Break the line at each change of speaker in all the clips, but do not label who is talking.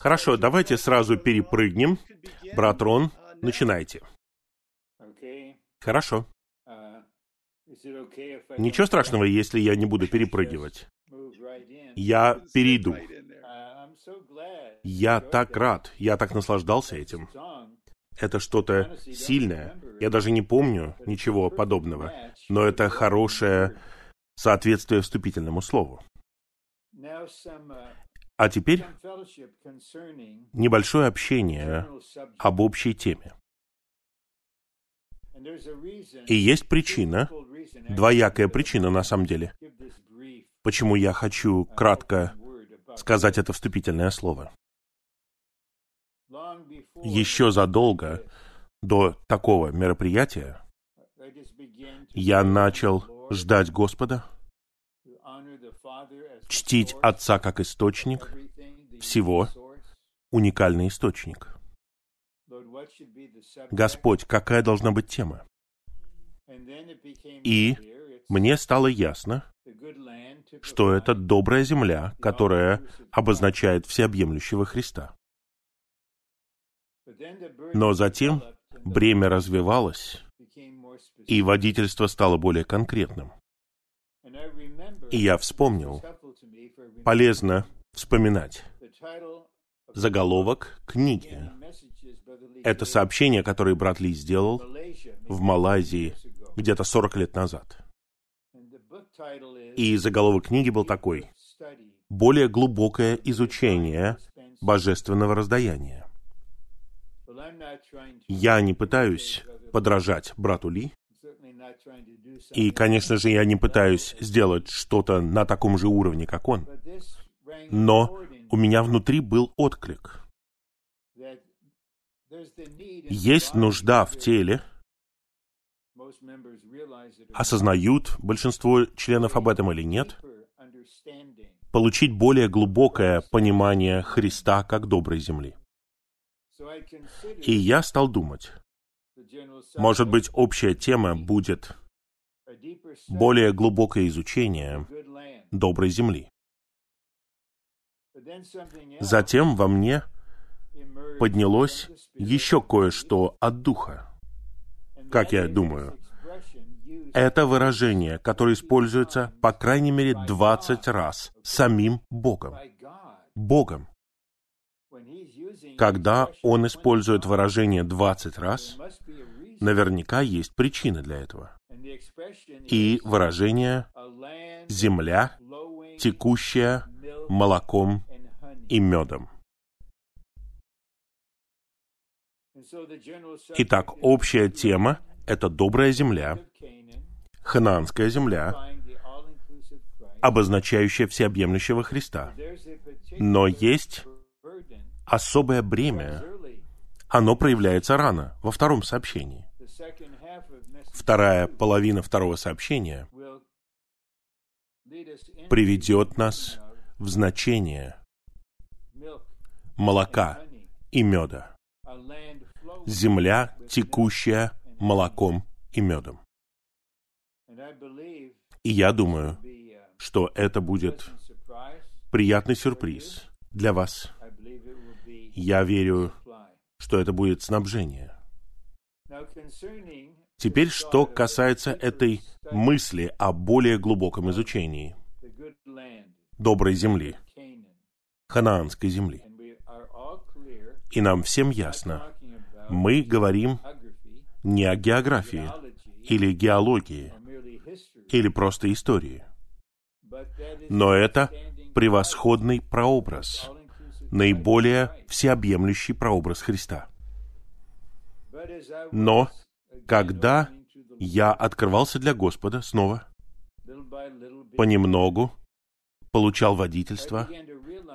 Хорошо, давайте сразу перепрыгнем. Брат Рон, начинайте. Хорошо. Ничего страшного, если я не буду перепрыгивать. Я перейду. Я так рад, я так наслаждался этим. Это что-то сильное. Я даже не помню ничего подобного. Но это хорошее соответствие вступительному слову. А теперь небольшое общение об общей теме. И есть причина, двоякая причина на самом деле, почему я хочу кратко сказать это вступительное слово. Еще задолго до такого мероприятия я начал ждать Господа, чтить Отца как источник всего, уникальный источник. Господь, какая должна быть тема? И мне стало ясно, что это добрая земля, которая обозначает всеобъемлющего Христа. Но затем бремя развивалось, и водительство стало более конкретным. И я вспомнил, полезно вспоминать заголовок книги. Это сообщение, которое брат Ли сделал в Малайзии где-то 40 лет назад. И заголовок книги был такой «Более глубокое изучение божественного раздаяния». Я не пытаюсь подражать брату Ли, и, конечно же, я не пытаюсь сделать что-то на таком же уровне, как он. Но у меня внутри был отклик. Есть нужда в теле, осознают большинство членов об этом или нет, получить более глубокое понимание Христа как доброй земли. И я стал думать, может быть, общая тема будет более глубокое изучение доброй земли. Затем во мне поднялось еще кое-что от Духа. Как я думаю, это выражение, которое используется по крайней мере 20 раз самим Богом. Богом. Когда он использует выражение 20 раз, наверняка есть причина для этого. И выражение «земля, текущая молоком и медом». Итак, общая тема — это добрая земля, ханаанская земля, обозначающая всеобъемлющего Христа. Но есть особое бремя, оно проявляется рано, во втором сообщении. Вторая половина второго сообщения приведет нас в значение молока и меда. Земля, текущая молоком и медом. И я думаю, что это будет приятный сюрприз для вас. Я верю, что это будет снабжение. Теперь, что касается этой мысли о более глубоком изучении доброй земли, ханаанской земли. И нам всем ясно, мы говорим не о географии или геологии, или просто истории. Но это превосходный прообраз, наиболее всеобъемлющий прообраз Христа. Но когда я открывался для Господа снова, понемногу получал водительство,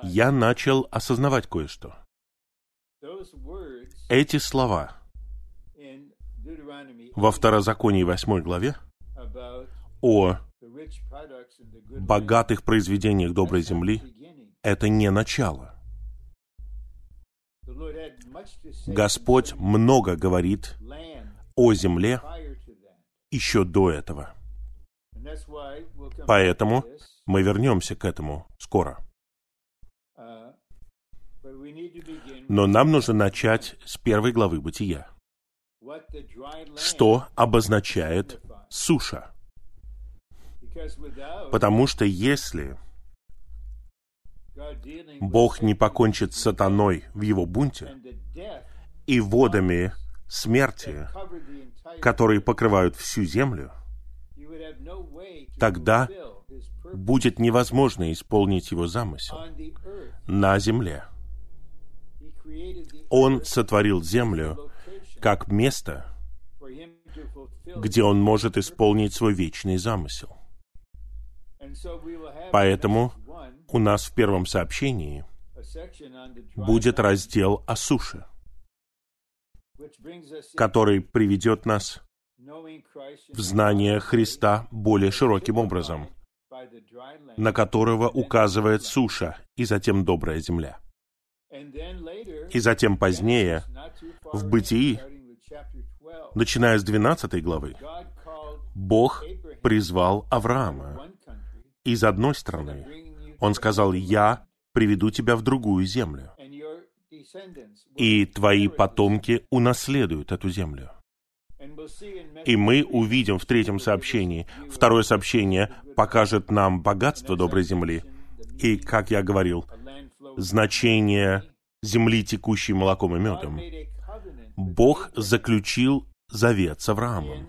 я начал осознавать кое-что. Эти слова во Второзаконии 8 главе о богатых произведениях доброй земли — это не начало. Господь много говорит о земле еще до этого. Поэтому мы вернемся к этому скоро. Но нам нужно начать с первой главы Бытия. Что обозначает суша? Потому что если Бог не покончит с сатаной в его бунте и водами смерти, которые покрывают всю землю, тогда будет невозможно исполнить его замысел на земле. Он сотворил землю как место, где он может исполнить свой вечный замысел. Поэтому у нас в первом сообщении будет раздел о суше, который приведет нас в знание Христа более широким образом, на которого указывает суша и затем добрая земля. И затем позднее, в Бытии, начиная с 12 главы, Бог призвал Авраама. Из одной стороны, Он сказал, «Я приведу тебя в другую землю, и твои потомки унаследуют эту землю». И мы увидим в третьем сообщении. Второе сообщение покажет нам богатство доброй земли. И, как я говорил, значение земли, текущей молоком и медом. Бог заключил завет с Авраамом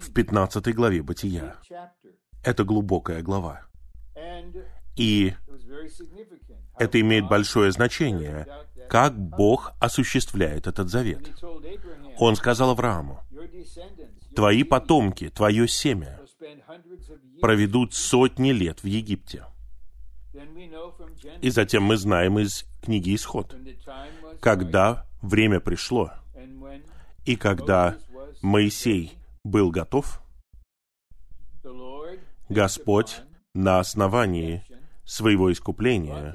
в 15 главе Бытия. Это глубокая глава. И это имеет большое значение, как Бог осуществляет этот завет. Он сказал Аврааму, «Твои потомки, твое семя проведут сотни лет в Египте». И затем мы знаем из книги Исход, когда время пришло, и когда Моисей был готов, Господь на основании своего искупления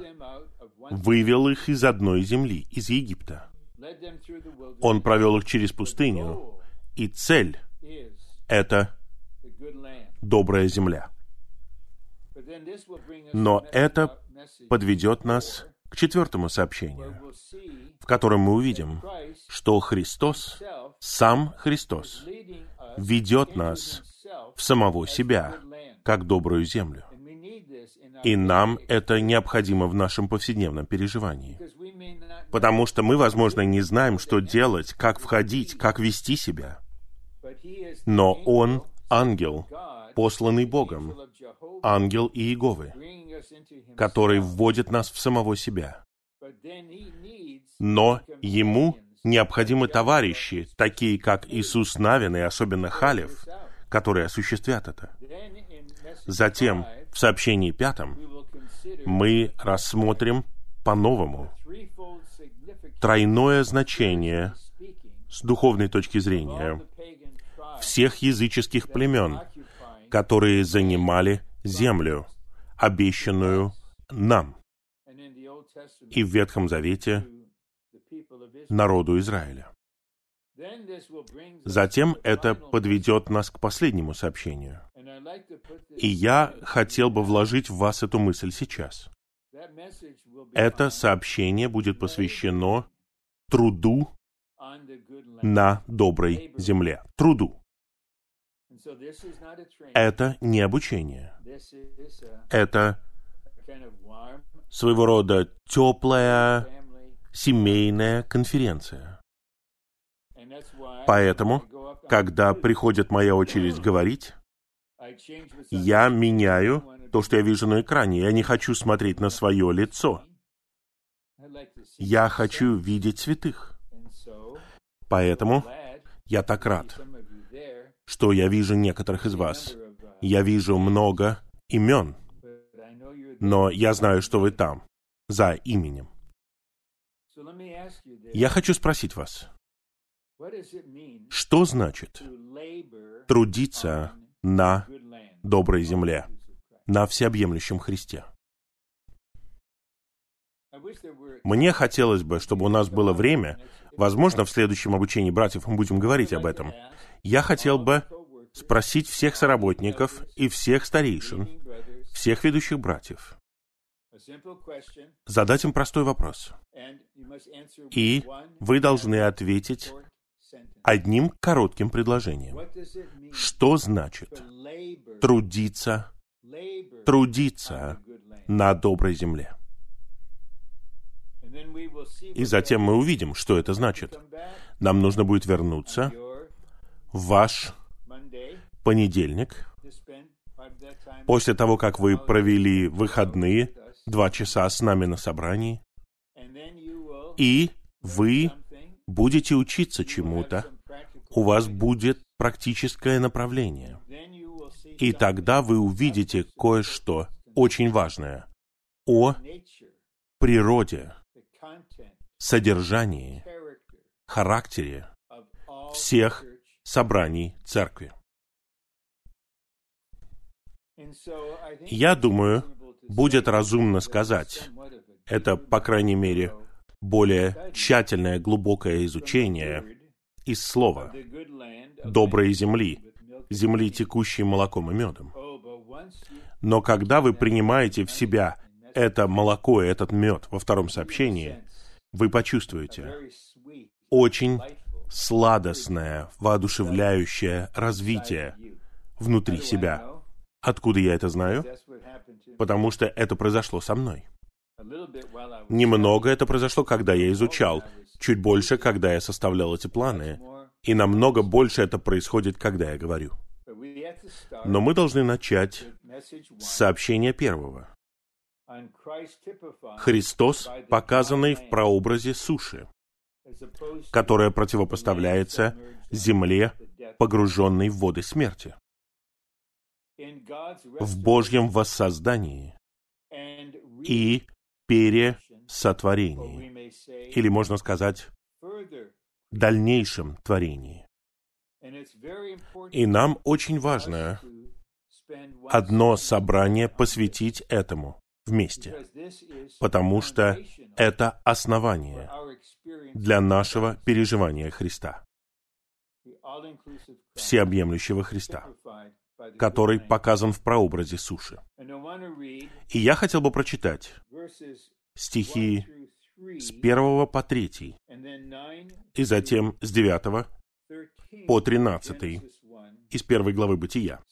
вывел их из одной земли, из Египта. Он провел их через пустыню, и цель — это добрая земля. Но это подведет нас к четвертому сообщению, в котором мы увидим, что Христос, сам Христос, ведет нас в самого себя, как добрую землю. И нам это необходимо в нашем повседневном переживании. Потому что мы, возможно, не знаем, что делать, как входить, как вести себя. Но Он — ангел, посланный Богом, ангел Иеговы, который вводит нас в самого себя. Но ему необходимы товарищи, такие как Иисус Навин и особенно Халев, которые осуществят это. Затем, в сообщении пятом, мы рассмотрим по-новому тройное значение с духовной точки зрения всех языческих племен, которые занимали землю, обещанную нам. И в Ветхом Завете народу Израиля. Затем это подведет нас к последнему сообщению. И я хотел бы вложить в вас эту мысль сейчас. Это сообщение будет посвящено труду на доброй земле. Труду. Это не обучение. Это своего рода теплая семейная конференция. Поэтому, когда приходит моя очередь говорить, я меняю то, что я вижу на экране. Я не хочу смотреть на свое лицо. Я хочу видеть святых. Поэтому я так рад, что я вижу некоторых из вас. Я вижу много имен, но я знаю, что вы там, за именем. Я хочу спросить вас, что значит трудиться на доброй земле, на всеобъемлющем Христе? Мне хотелось бы, чтобы у нас было время, возможно, в следующем обучении братьев мы будем говорить об этом. Я хотел бы спросить всех соработников и всех старейшин, всех ведущих братьев, задать им простой вопрос. И вы должны ответить одним коротким предложением. Что значит трудиться, трудиться на доброй земле? И затем мы увидим, что это значит. Нам нужно будет вернуться в ваш понедельник, после того, как вы провели выходные, два часа с нами на собрании, и вы будете учиться чему-то, у вас будет практическое направление. И тогда вы увидите кое-что очень важное о природе, содержании, характере всех собраний церкви. Я думаю, будет разумно сказать, это, по крайней мере, более тщательное, глубокое изучение из слова «доброй земли», земли, текущей молоком и медом. Но когда вы принимаете в себя это молоко и этот мед во втором сообщении, вы почувствуете очень сладостное, воодушевляющее развитие внутри себя. Откуда я это знаю? Потому что это произошло со мной. Немного это произошло, когда я изучал, чуть больше, когда я составлял эти планы, и намного больше это происходит, когда я говорю. Но мы должны начать с сообщения первого. Христос, показанный в прообразе суши, которая противопоставляется земле, погруженной в воды смерти. В Божьем воссоздании и пересотворении, или, можно сказать, дальнейшем творении. И нам очень важно одно собрание посвятить этому вместе, потому что это основание для нашего переживания Христа, всеобъемлющего Христа, который показан в прообразе суши. И я хотел бы прочитать стихи с первого по третий, и затем с девятого по тринадцатый из первой главы Бытия,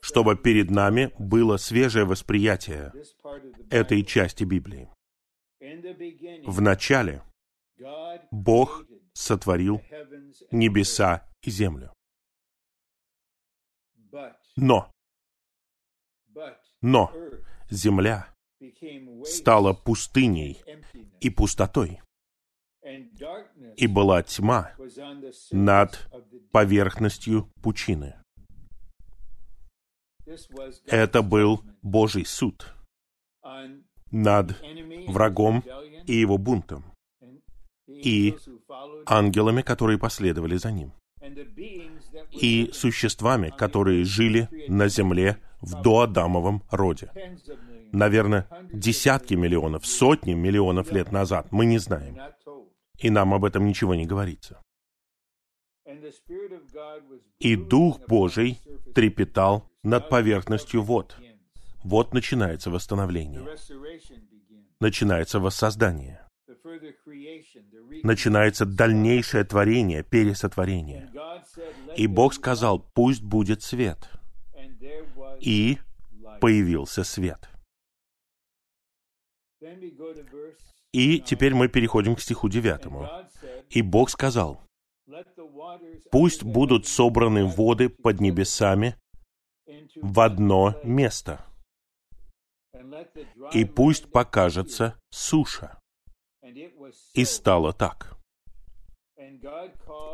чтобы перед нами было свежее восприятие этой части Библии. В начале Бог сотворил небеса и землю. Но, но земля стала пустыней и пустотой, и была тьма над поверхностью пучины. Это был Божий суд над врагом и его бунтом, и ангелами, которые последовали за ним, и существами, которые жили на земле в доадамовом роде. Наверное, десятки миллионов, сотни миллионов лет назад, мы не знаем. И нам об этом ничего не говорится. И Дух Божий трепетал над поверхностью вод. Вот начинается восстановление. Начинается воссоздание. Начинается дальнейшее творение, пересотворение. И Бог сказал, пусть будет свет. И появился свет. И теперь мы переходим к стиху девятому. И Бог сказал, пусть будут собраны воды под небесами в одно место, и пусть покажется суша. И стало так.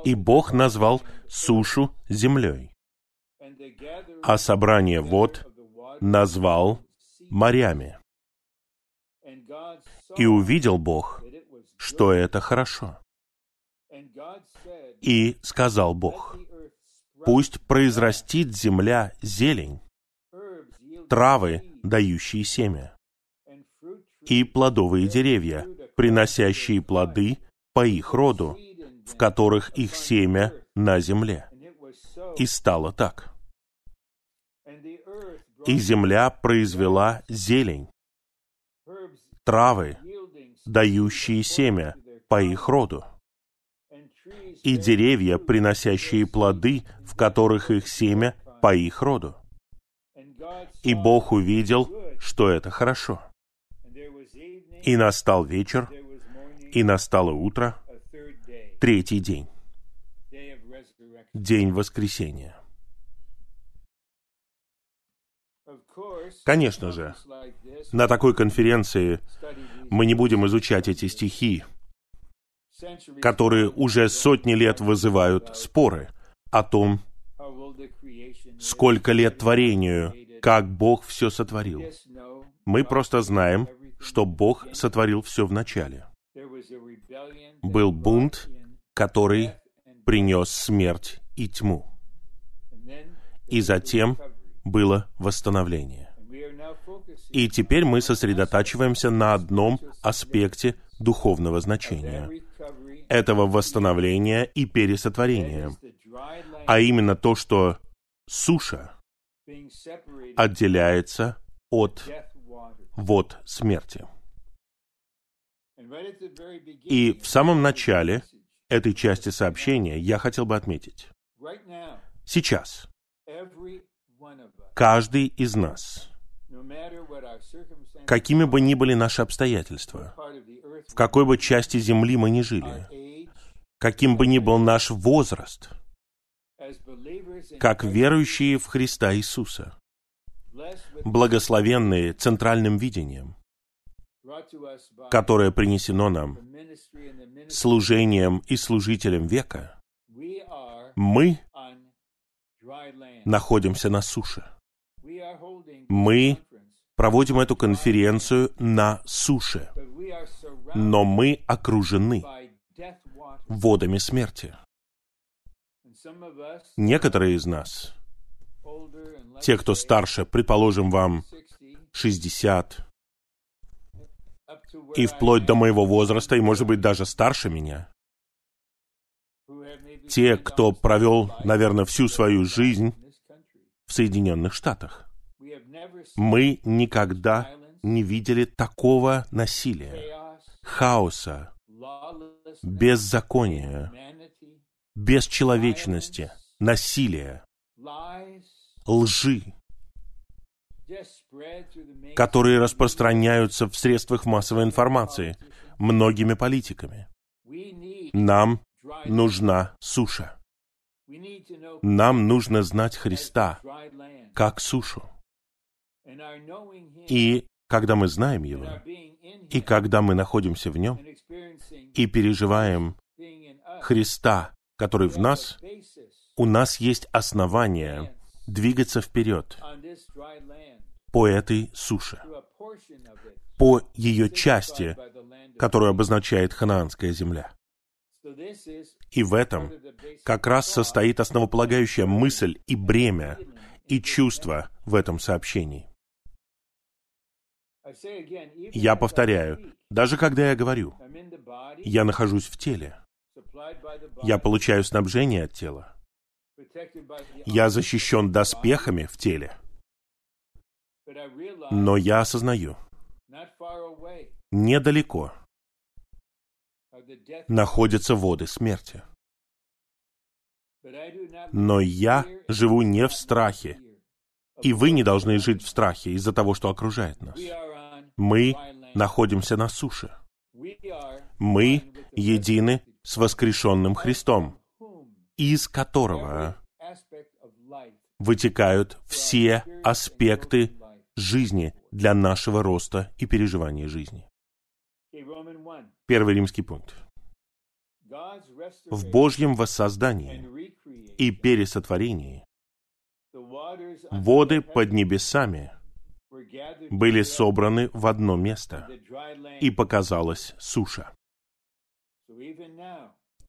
И Бог назвал сушу землей, а собрание вод назвал морями. И увидел Бог, что это хорошо. И сказал Бог, пусть произрастит земля зелень, травы, дающие семя, и плодовые деревья, приносящие плоды по их роду, в которых их семя на земле. И стало так. И земля произвела зелень, травы, дающие семя по их роду, и деревья, приносящие плоды, в которых их семя по их роду. И Бог увидел, что это хорошо. И настал вечер, и настало утро, третий день, день воскресения. Конечно же, на такой конференции мы не будем изучать эти стихи, которые уже сотни лет вызывают споры о том, сколько лет творению, как Бог все сотворил. Мы просто знаем, что Бог сотворил все в начале. Был бунт, который принес смерть и тьму. И затем было восстановление. И теперь мы сосредотачиваемся на одном аспекте духовного значения этого восстановления и пересотворения, а именно то, что суша отделяется от вод смерти. И в самом начале этой части сообщения я хотел бы отметить. Сейчас каждый из нас, какими бы ни были наши обстоятельства, в какой бы части Земли мы ни жили, каким бы ни был наш возраст, как верующие в Христа Иисуса, благословенные центральным видением, которое принесено нам служением и служителем века, мы находимся на суше. Мы проводим эту конференцию на суше, но мы окружены водами смерти. Некоторые из нас, те, кто старше, предположим, вам 60, и вплоть до моего возраста, и, может быть, даже старше меня, те, кто провел, наверное, всю свою жизнь в Соединенных Штатах. Мы никогда не видели такого насилия, хаоса, беззакония, бесчеловечности, насилия, лжи, которые распространяются в средствах массовой информации многими политиками. Нам нужна суша. Нам нужно знать Христа как сушу. И когда мы знаем Его, и когда мы находимся в Нем, и переживаем Христа, который в нас, у нас есть основания двигаться вперед по этой суше, по ее части, которую обозначает ханаанская земля. И в этом как раз состоит основополагающая мысль и бремя, и чувство в этом сообщении. Я повторяю, даже когда я говорю, я нахожусь в теле, я получаю снабжение от тела, я защищен доспехами в теле, но я осознаю, недалеко находятся воды смерти. Но я живу не в страхе, и вы не должны жить в страхе из-за того, что окружает нас. Мы находимся на суше. Мы едины с воскрешенным Христом, из которого вытекают все аспекты жизни для нашего роста и переживания жизни. Первый римский пункт. В Божьем воссоздании и пересотворении воды под небесами были собраны в одно место, и показалась суша.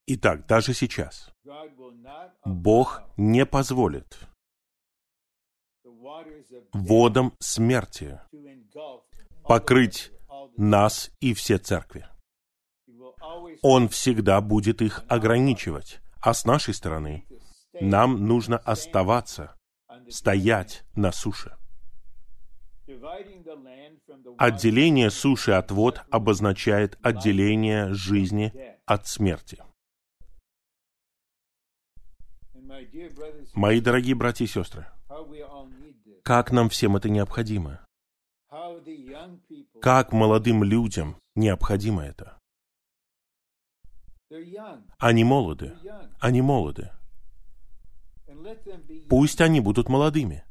Итак, даже сейчас Бог не позволит водам смерти покрыть нас и все церкви. Он всегда будет их ограничивать. А с нашей стороны нам нужно оставаться, стоять на суше. Отделение суши от вод обозначает отделение жизни от смерти. Мои дорогие братья и сестры, как нам всем это необходимо? Как молодым людям необходимо это? Они молоды. Они молоды. Пусть они будут молодыми.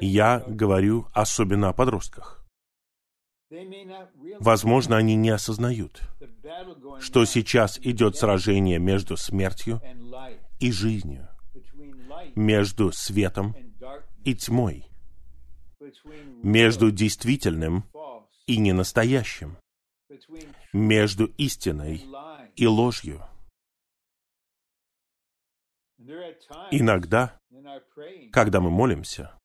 Я говорю особенно о подростках. Возможно, они не осознают, что сейчас идет сражение между смертью и жизнью, между светом и тьмой, между действительным и ненастоящим, между истиной и ложью. Иногда, когда мы молимся,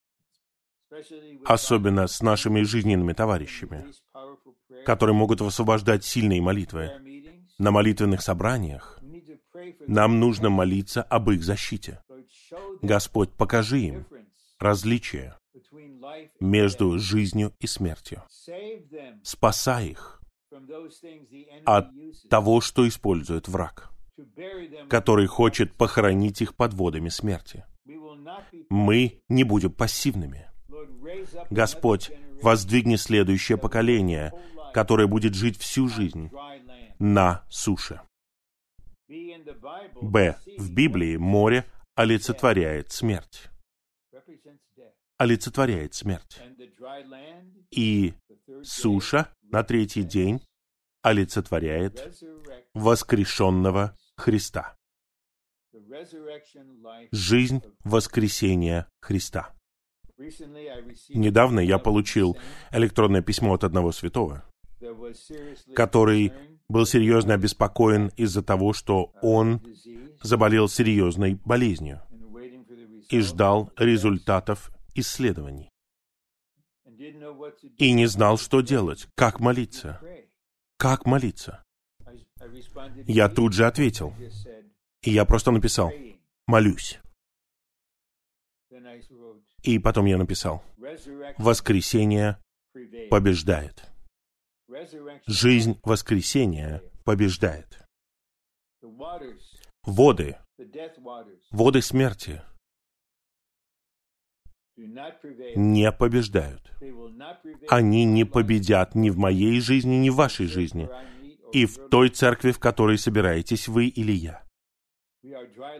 особенно с нашими жизненными товарищами, которые могут высвобождать сильные молитвы, на молитвенных собраниях, нам нужно молиться об их защите. Господь, покажи им различие между жизнью и смертью. Спасай их от того, что использует враг, который хочет похоронить их под водами смерти. Мы не будем пассивными. Господь, воздвигни следующее поколение, которое будет жить всю жизнь на суше. Б. В Библии море олицетворяет смерть. Олицетворяет смерть. И суша на третий день олицетворяет воскрешенного Христа. Жизнь воскресения Христа. Недавно я получил электронное письмо от одного святого, который был серьезно обеспокоен из-за того, что он заболел серьезной болезнью и ждал результатов исследований. И не знал, что делать, как молиться. Как молиться? Я тут же ответил. И я просто написал «молюсь». И потом я написал «воскресение побеждает». Жизнь воскресения побеждает. Воды, воды смерти не побеждают. Они не победят ни в моей жизни, ни в вашей жизни, и в той церкви, в которой собираетесь вы или я.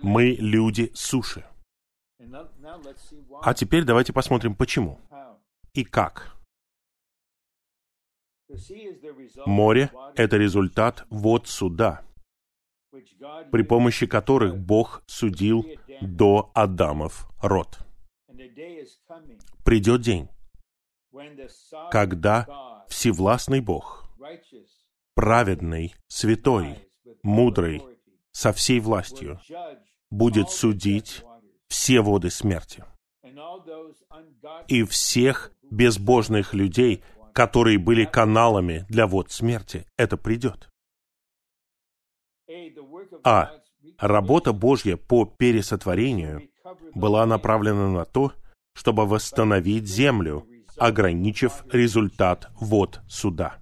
Мы люди суши. А теперь давайте посмотрим, почему и как. Море — это результат вод суда, при помощи которых Бог судил до Адамов род. Придет день, когда Всевластный Бог, праведный, святой, мудрый, со всей властью, будет судить все воды смерти и всех безбожных людей, которые были каналами для вод смерти, это придет. А работа Божья по пересотворению была направлена на то, чтобы восстановить землю, ограничив результат вод суда.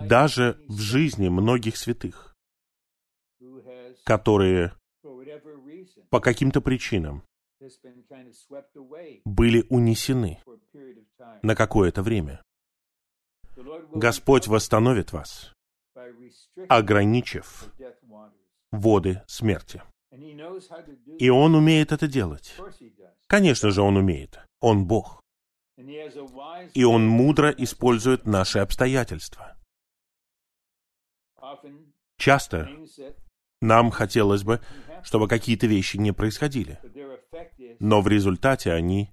Даже в жизни многих святых, которые по каким-то причинам были унесены на какое-то время. Господь восстановит вас, ограничив воды смерти. И Он умеет это делать. Конечно же, Он умеет. Он Бог. И Он мудро использует наши обстоятельства. Часто нам хотелось бы, чтобы какие-то вещи не происходили но в результате они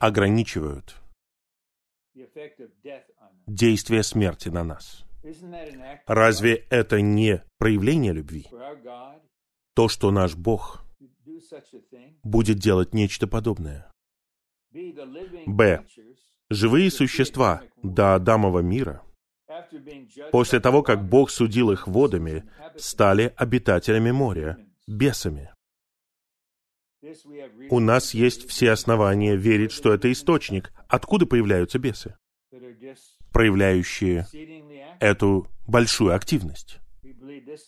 ограничивают действие смерти на нас. Разве это не проявление любви? То, что наш Бог будет делать нечто подобное. Б. Живые существа до Адамова мира, после того, как Бог судил их водами, стали обитателями моря, бесами. У нас есть все основания верить, что это источник. Откуда появляются бесы, проявляющие эту большую активность?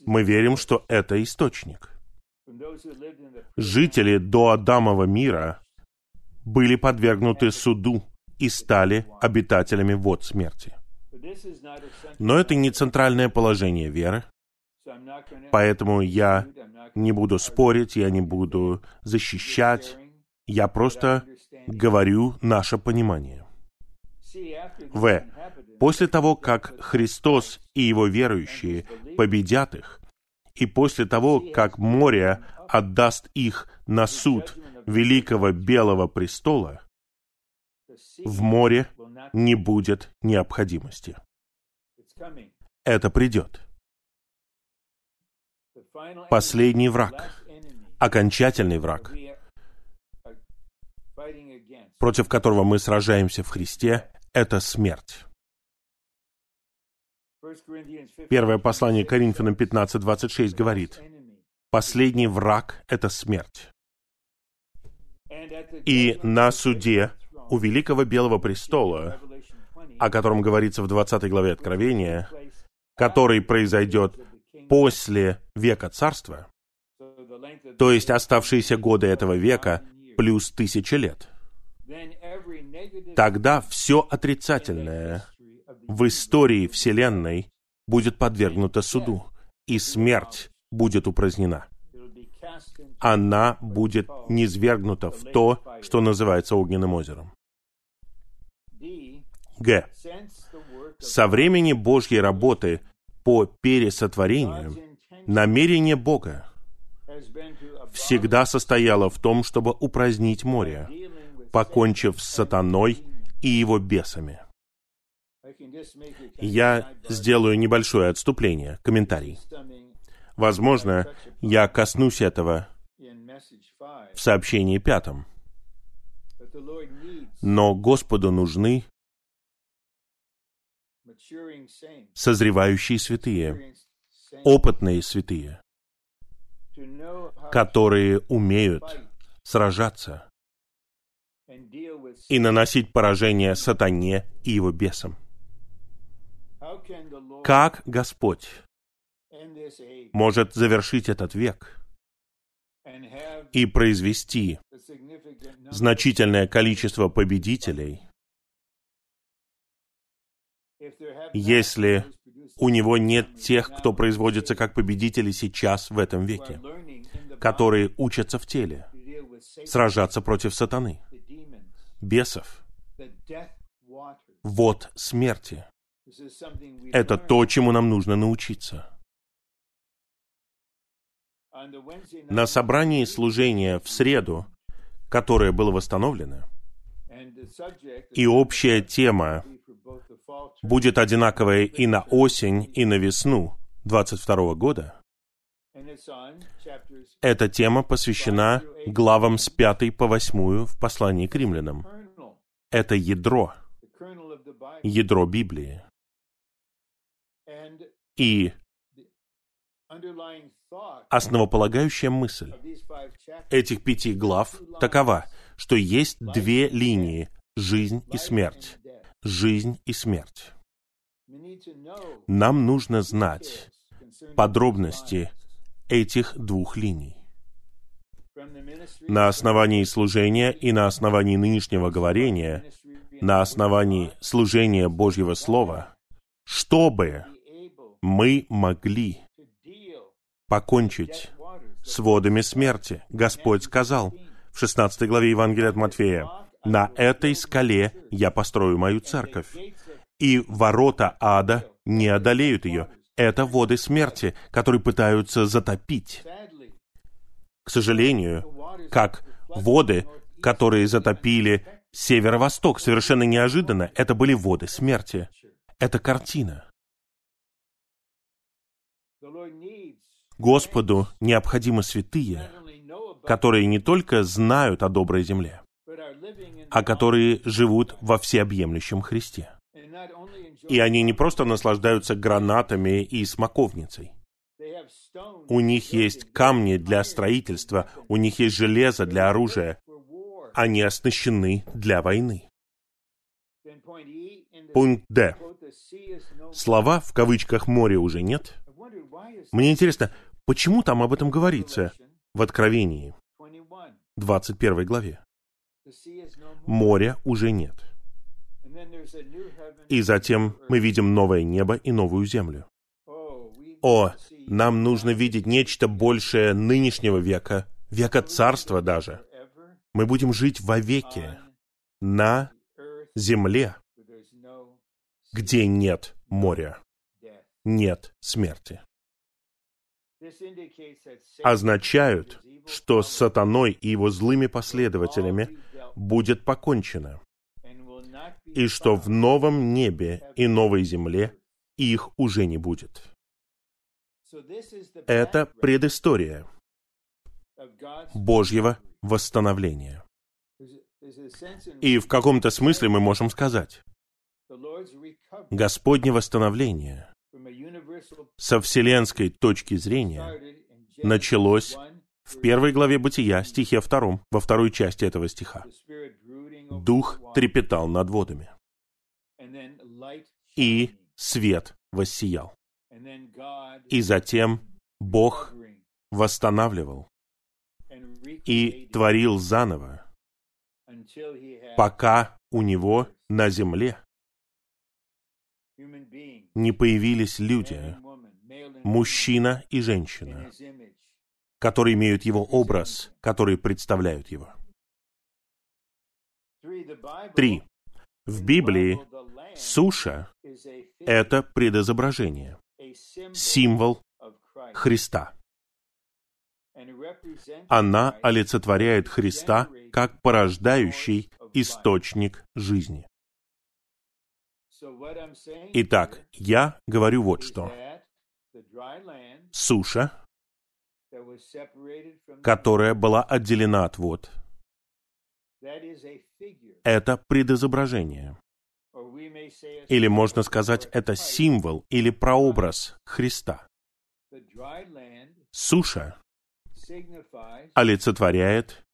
Мы верим, что это источник. Жители до Адамова мира были подвергнуты суду и стали обитателями вод смерти. Но это не центральное положение веры, поэтому я не буду спорить, я не буду защищать, я просто говорю наше понимание. В. После того, как Христос и Его верующие победят их, и после того, как море отдаст их на суд великого белого престола, в море не будет необходимости. Это придет. Последний враг, окончательный враг, против которого мы сражаемся в Христе, это смерть. Первое послание Коринфянам 15.26 говорит, последний враг — это смерть. И на суде у Великого Белого Престола, о котором говорится в 20 главе Откровения, который произойдет после века царства, то есть оставшиеся годы этого века плюс тысяча лет, тогда все отрицательное в истории Вселенной будет подвергнуто суду, и смерть будет упразднена. Она будет низвергнута в то, что называется огненным озером. Г. Со времени Божьей работы по пересотворению намерение Бога всегда состояло в том, чтобы упразднить море, покончив с сатаной и его бесами. Я сделаю небольшое отступление, комментарий. Возможно, я коснусь этого в сообщении пятом. Но Господу нужны созревающие святые, опытные святые, которые умеют сражаться и наносить поражение сатане и его бесам. Как Господь может завершить этот век и произвести значительное количество победителей, если у него нет тех, кто производится как победители сейчас в этом веке, которые учатся в теле, сражаться против сатаны, бесов, вот смерти. Это то, чему нам нужно научиться. На собрании служения в среду, которое было восстановлено, и общая тема будет одинаковая и на осень, и на весну 22 года, эта тема посвящена главам с 5 по 8 в послании к римлянам. Это ядро, ядро Библии. И основополагающая мысль этих пяти глав такова, что есть две линии — жизнь и смерть. Жизнь и смерть. Нам нужно знать подробности этих двух линий. На основании служения и на основании нынешнего говорения, на основании служения Божьего Слова, чтобы мы могли покончить с водами смерти. Господь сказал в 16 главе Евангелия от Матфея, «На этой скале я построю мою церковь, и ворота ада не одолеют ее». Это воды смерти, которые пытаются затопить. К сожалению, как воды, которые затопили северо-восток, совершенно неожиданно, это были воды смерти. Это картина. Господу необходимы святые, которые не только знают о доброй земле, а которые живут во всеобъемлющем Христе. И они не просто наслаждаются гранатами и смоковницей. У них есть камни для строительства, у них есть железо для оружия. Они оснащены для войны. Пункт Д. Слова в кавычках «море» уже нет. Мне интересно, почему там об этом говорится в Откровении, 21 главе? Моря уже нет. И затем мы видим новое небо и новую землю. О, нам нужно видеть нечто большее нынешнего века, века царства даже. Мы будем жить вовеки на земле, где нет моря, нет смерти. Означают, что с сатаной и его злыми последователями будет покончено, и что в новом небе и новой земле их уже не будет. Это предыстория Божьего восстановления. И в каком-то смысле мы можем сказать, Господне восстановление со вселенской точки зрения началось в первой главе Бытия, стихе втором, во второй части этого стиха. Дух трепетал над водами, и свет воссиял. И затем Бог восстанавливал и творил заново, пока у него на земле не появились люди, мужчина и женщина, которые имеют его образ, которые представляют его. Три. В Библии суша — это предозображение, символ Христа. Она олицетворяет Христа как порождающий источник жизни. Итак, я говорю вот что. Суша, которая была отделена от вод, это предизображение. Или можно сказать, это символ или прообраз Христа. Суша олицетворяет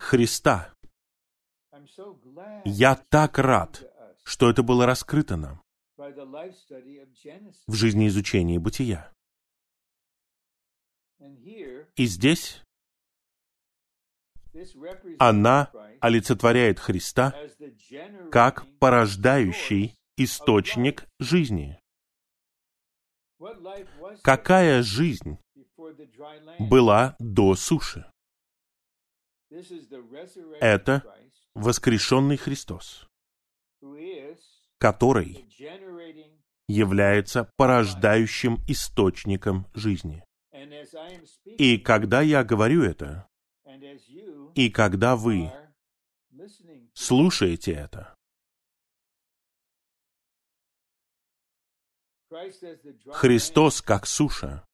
Христа. Я так рад, что это было раскрыто нам в жизни изучения бытия. И здесь она олицетворяет Христа как порождающий источник жизни. Какая жизнь была до суши? Это воскрешенный Христос, который является порождающим источником жизни. И когда я говорю это, и когда вы слушаете это, Христос, как суша,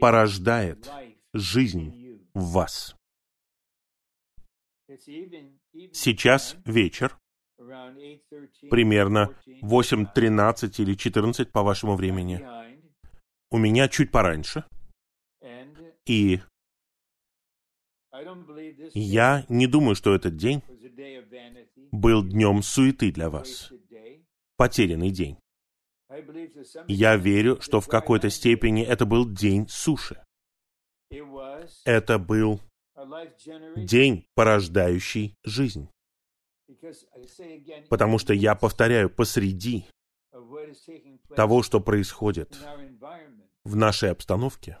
порождает жизнь в вас. Сейчас вечер, примерно 8.13 или 14 по вашему времени. У меня чуть пораньше. И я не думаю, что этот день был днем суеты для вас. Потерянный день. Я верю, что в какой-то степени это был день суши. Это был день, порождающий жизнь. Потому что я повторяю, посреди того, что происходит в нашей обстановке,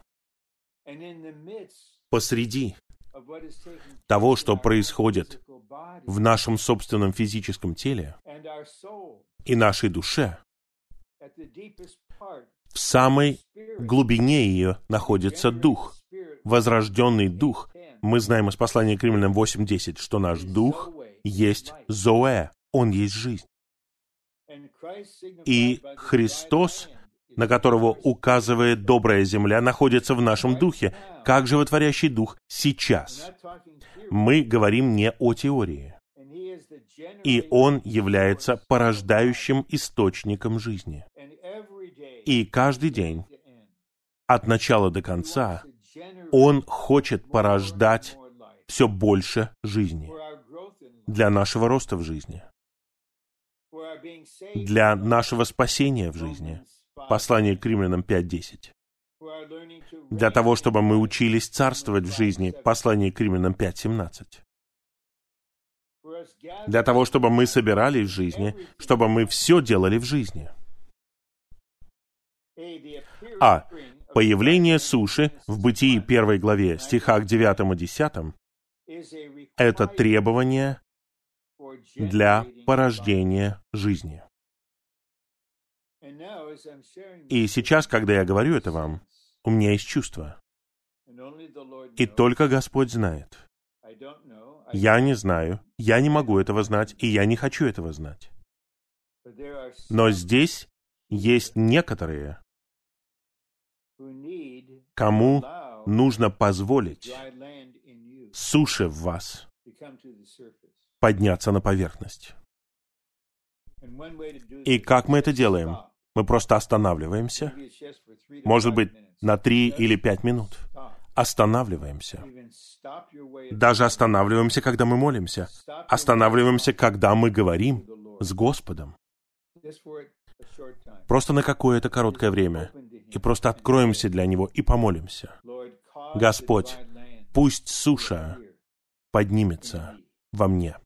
посреди того, что происходит в нашем собственном физическом теле и нашей душе, в самой глубине ее находится Дух, возрожденный Дух. Мы знаем из послания к Римлянам 8.10, что наш Дух есть Зоэ, Он есть жизнь. И Христос, на которого указывает добрая земля, находится в нашем духе, как животворящий дух сейчас. Мы говорим не о теории. И Он является порождающим источником жизни. И каждый день от начала до конца, Он хочет порождать все больше жизни для нашего роста в жизни, для нашего спасения в жизни. Послание к римлянам 5.10. Для того, чтобы мы учились царствовать в жизни. Послание к римлянам 5.17. Для того, чтобы мы собирались в жизни, чтобы мы все делали в жизни. А. Появление суши в Бытии первой главе, стихах 9 и 10 это требование для порождения жизни. И сейчас, когда я говорю это вам, у меня есть чувство. И только Господь знает. Я не знаю, я не могу этого знать, и я не хочу этого знать. Но здесь есть некоторые, кому нужно позволить суше в вас подняться на поверхность. И как мы это делаем? Мы просто останавливаемся, может быть, на три или пять минут. Останавливаемся. Даже останавливаемся, когда мы молимся. Останавливаемся, когда мы говорим с Господом. Просто на какое-то короткое время. И просто откроемся для Него и помолимся. Господь, пусть суша поднимется во мне.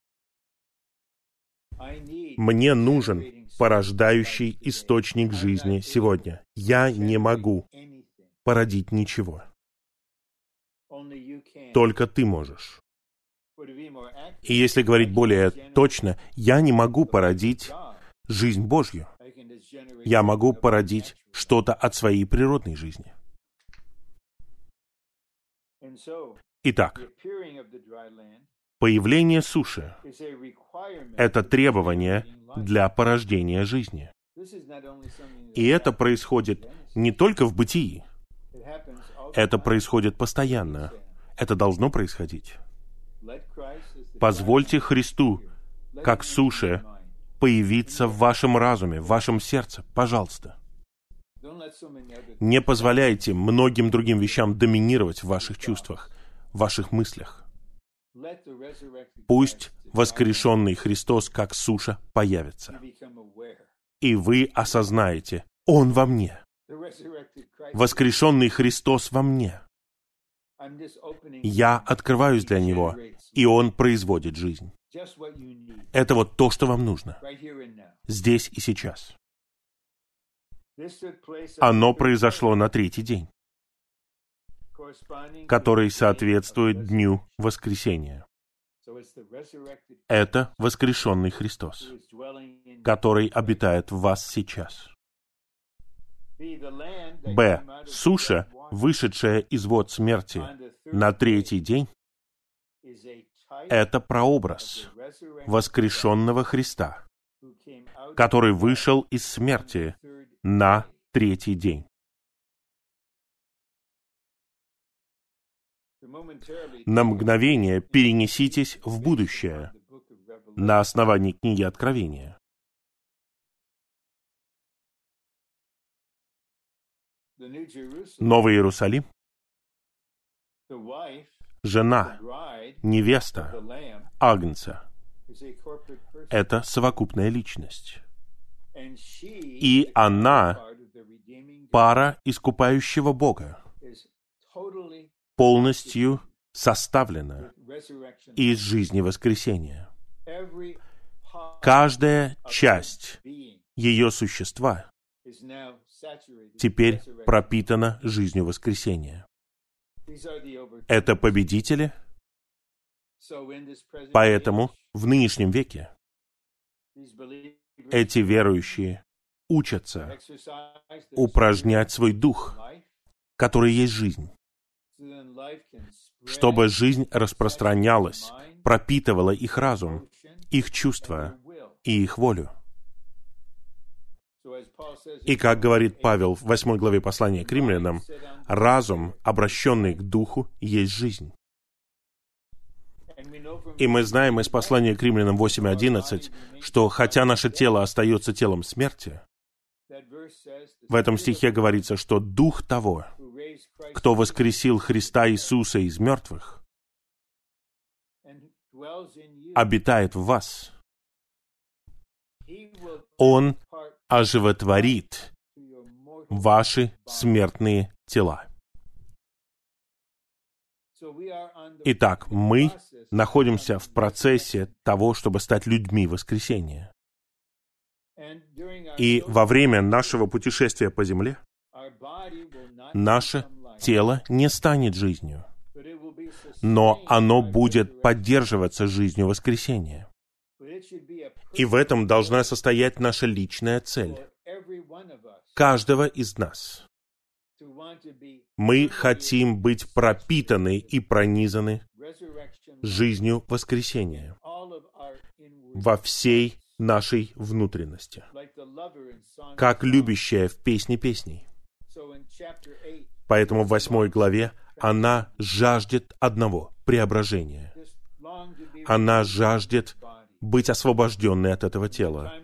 Мне нужен порождающий источник жизни сегодня. Я не могу породить ничего. Только ты можешь. И если говорить более точно, я не могу породить жизнь Божью. Я могу породить что-то от своей природной жизни. Итак, появление суши — это требование для порождения жизни. И это происходит не только в бытии. Это происходит постоянно. Это должно происходить. Позвольте Христу, как суше, появиться в вашем разуме, в вашем сердце. Пожалуйста. Не позволяйте многим другим вещам доминировать в ваших чувствах, в ваших мыслях. Пусть воскрешенный Христос как суша появится. И вы осознаете, Он во мне. Воскрешенный Христос во мне. Я открываюсь для Него, и Он производит жизнь. Это вот то, что вам нужно. Здесь и сейчас. Оно произошло на третий день, который соответствует Дню Воскресения. Это воскрешенный Христос, который обитает в вас сейчас. Б. Суша, вышедшая из вод смерти на третий день, это прообраз воскрешенного Христа, который вышел из смерти на третий день. На мгновение перенеситесь в будущее на основании книги Откровения. Новый Иерусалим, жена, невеста, Агнца — это совокупная личность. И она пара искупающего Бога, полностью составлена из жизни воскресения. Каждая часть ее существа теперь пропитана жизнью воскресения. Это победители. Поэтому в нынешнем веке эти верующие учатся упражнять свой дух, который есть жизнь, чтобы жизнь распространялась, пропитывала их разум, их чувства и их волю. И как говорит Павел в 8 главе послания к римлянам, разум, обращенный к духу, есть жизнь. И мы знаем из послания к римлянам 8.11, что хотя наше тело остается телом смерти, в этом стихе говорится, что дух того, кто воскресил Христа Иисуса из мертвых, обитает в вас. Он оживотворит ваши смертные тела. Итак, мы находимся в процессе того, чтобы стать людьми воскресения. И во время нашего путешествия по земле наше тело не станет жизнью, но оно будет поддерживаться жизнью воскресения. И в этом должна состоять наша личная цель. Каждого из нас. Мы хотим быть пропитаны и пронизаны жизнью воскресения во всей нашей внутренности, как любящая в песне песней. Поэтому в восьмой главе она жаждет одного — преображения. Она жаждет быть освобожденной от этого тела.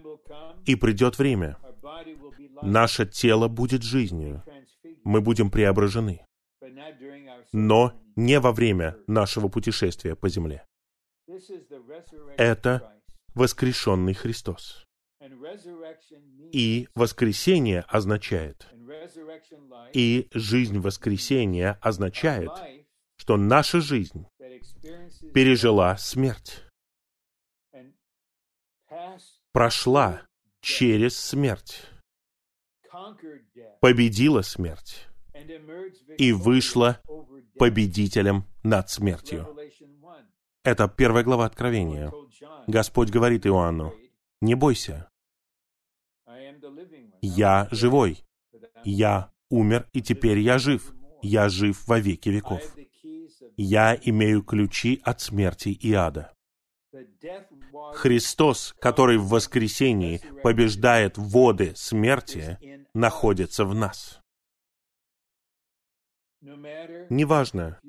И придет время. Наше тело будет жизнью. Мы будем преображены. Но не во время нашего путешествия по земле. Это воскрешенный Христос. И воскресение означает, и жизнь воскресения означает, что наша жизнь пережила смерть, прошла через смерть, победила смерть. И вышла победителем над смертью. Это первая глава Откровения. Господь говорит Иоанну, не бойся, я живой, я умер, и теперь я жив, я жив во веки веков. Я имею ключи от смерти и ада. Христос, который в воскресении побеждает воды смерти, находится в нас. Неважно,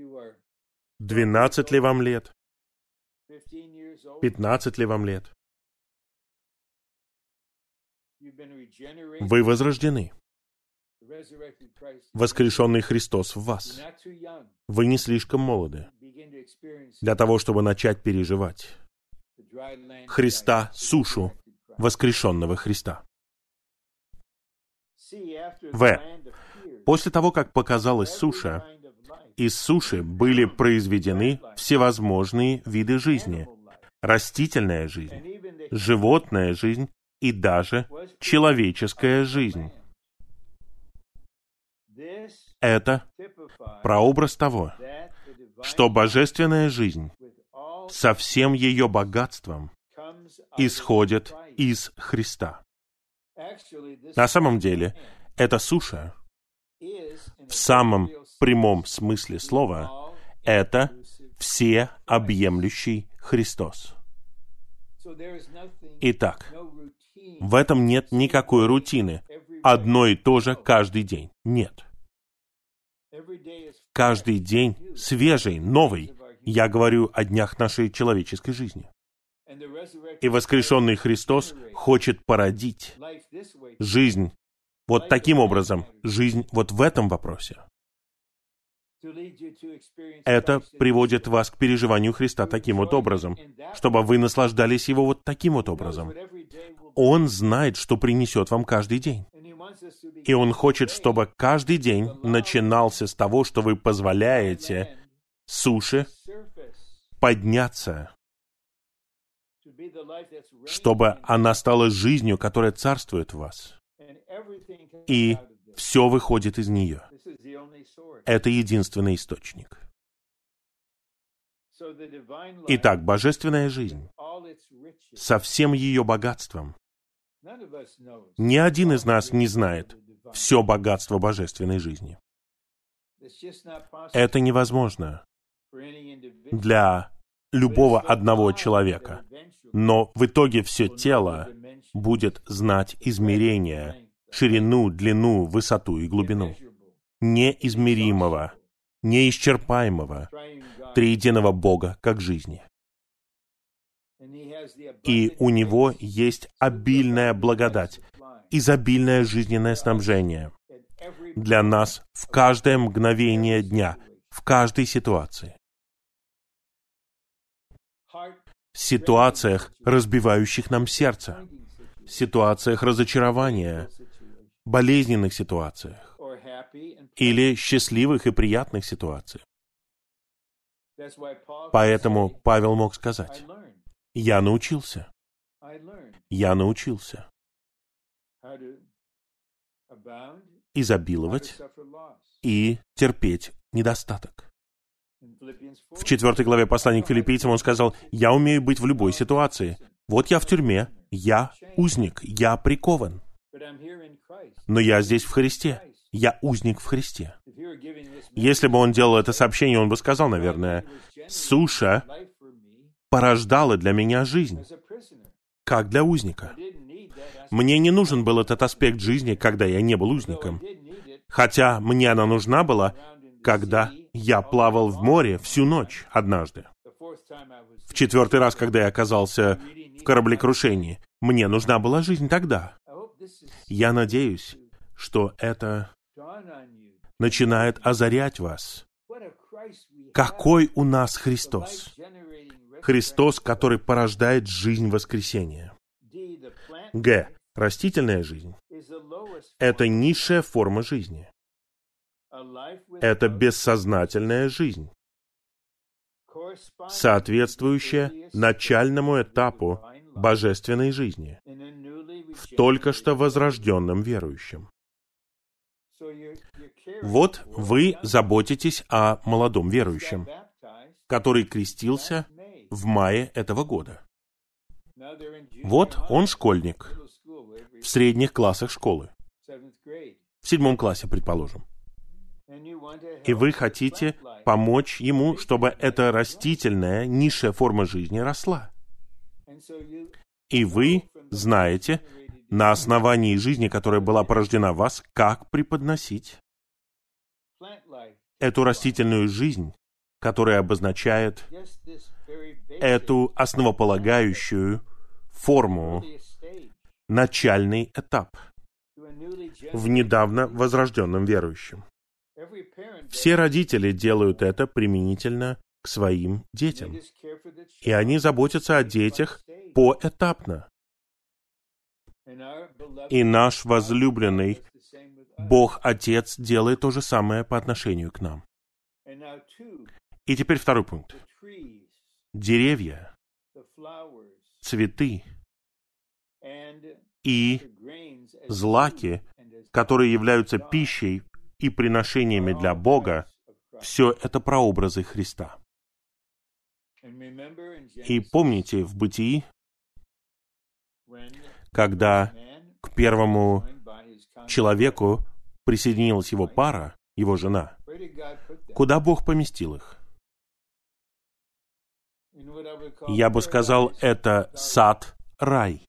двенадцать ли вам лет, пятнадцать ли вам лет, вы возрождены. Воскрешенный Христос в вас. Вы не слишком молоды для того, чтобы начать переживать Христа, сушу, воскрешенного Христа. В. После того, как показалась суша, из суши были произведены всевозможные виды жизни. Растительная жизнь, животная жизнь и даже человеческая жизнь. Это прообраз того, что божественная жизнь со всем ее богатством исходит из Христа. На самом деле, эта суша в самом прямом смысле слова это всеобъемлющий Христос. Итак, в этом нет никакой рутины. Одно и то же каждый день. Нет. Каждый день свежий, новый. Я говорю о днях нашей человеческой жизни. И воскрешенный Христос хочет породить жизнь вот таким образом, жизнь вот в этом вопросе. Это приводит вас к переживанию Христа таким вот образом, чтобы вы наслаждались Его вот таким вот образом. Он знает, что принесет вам каждый день. И Он хочет, чтобы каждый день начинался с того, что вы позволяете суше подняться, чтобы она стала жизнью, которая царствует в вас. И все выходит из нее. Это единственный источник. Итак, божественная жизнь со всем ее богатством. Ни один из нас не знает все богатство божественной жизни. Это невозможно для любого одного человека. Но в итоге все тело будет знать измерения, ширину, длину, высоту и глубину неизмеримого, неисчерпаемого, триединого Бога как жизни. И у Него есть обильная благодать, изобильное жизненное снабжение для нас в каждое мгновение дня, в каждой ситуации. В ситуациях, разбивающих нам сердце, в ситуациях разочарования, болезненных ситуациях или счастливых и приятных ситуациях. Поэтому Павел мог сказать, «Я научился, я научился изобиловать и терпеть недостаток». В четвертой главе послания к филиппийцам он сказал, «Я умею быть в любой ситуации. Вот я в тюрьме, я узник, я прикован. Но я здесь в Христе. Я узник в Христе. Если бы он делал это сообщение, он бы сказал, наверное, «Суша порождала для меня жизнь, как для узника. Мне не нужен был этот аспект жизни, когда я не был узником. Хотя мне она нужна была, когда я плавал в море всю ночь однажды. В четвертый раз, когда я оказался в кораблекрушении, мне нужна была жизнь тогда. Я надеюсь, что это начинает озарять вас. Какой у нас Христос? Христос, который порождает жизнь воскресения. Г. Растительная жизнь — это низшая форма жизни. Это бессознательная жизнь, соответствующая начальному этапу божественной жизни в только что возрожденном верующем. Вот вы заботитесь о молодом верующем, который крестился в мае этого года. Вот он школьник в средних классах школы, в седьмом классе, предположим. И вы хотите помочь ему, чтобы эта растительная, низшая форма жизни росла. И вы знаете, на основании жизни, которая была порождена в вас, как преподносить эту растительную жизнь, которая обозначает эту основополагающую форму, начальный этап в недавно возрожденном верующем. Все родители делают это применительно к своим детям. И они заботятся о детях поэтапно. И наш возлюбленный Бог Отец делает то же самое по отношению к нам. И теперь второй пункт. Деревья, цветы и злаки, которые являются пищей и приношениями для Бога, все это прообразы Христа. И помните, в Бытии, когда к первому человеку присоединилась его пара, его жена, куда Бог поместил их? Я бы сказал, это сад, рай.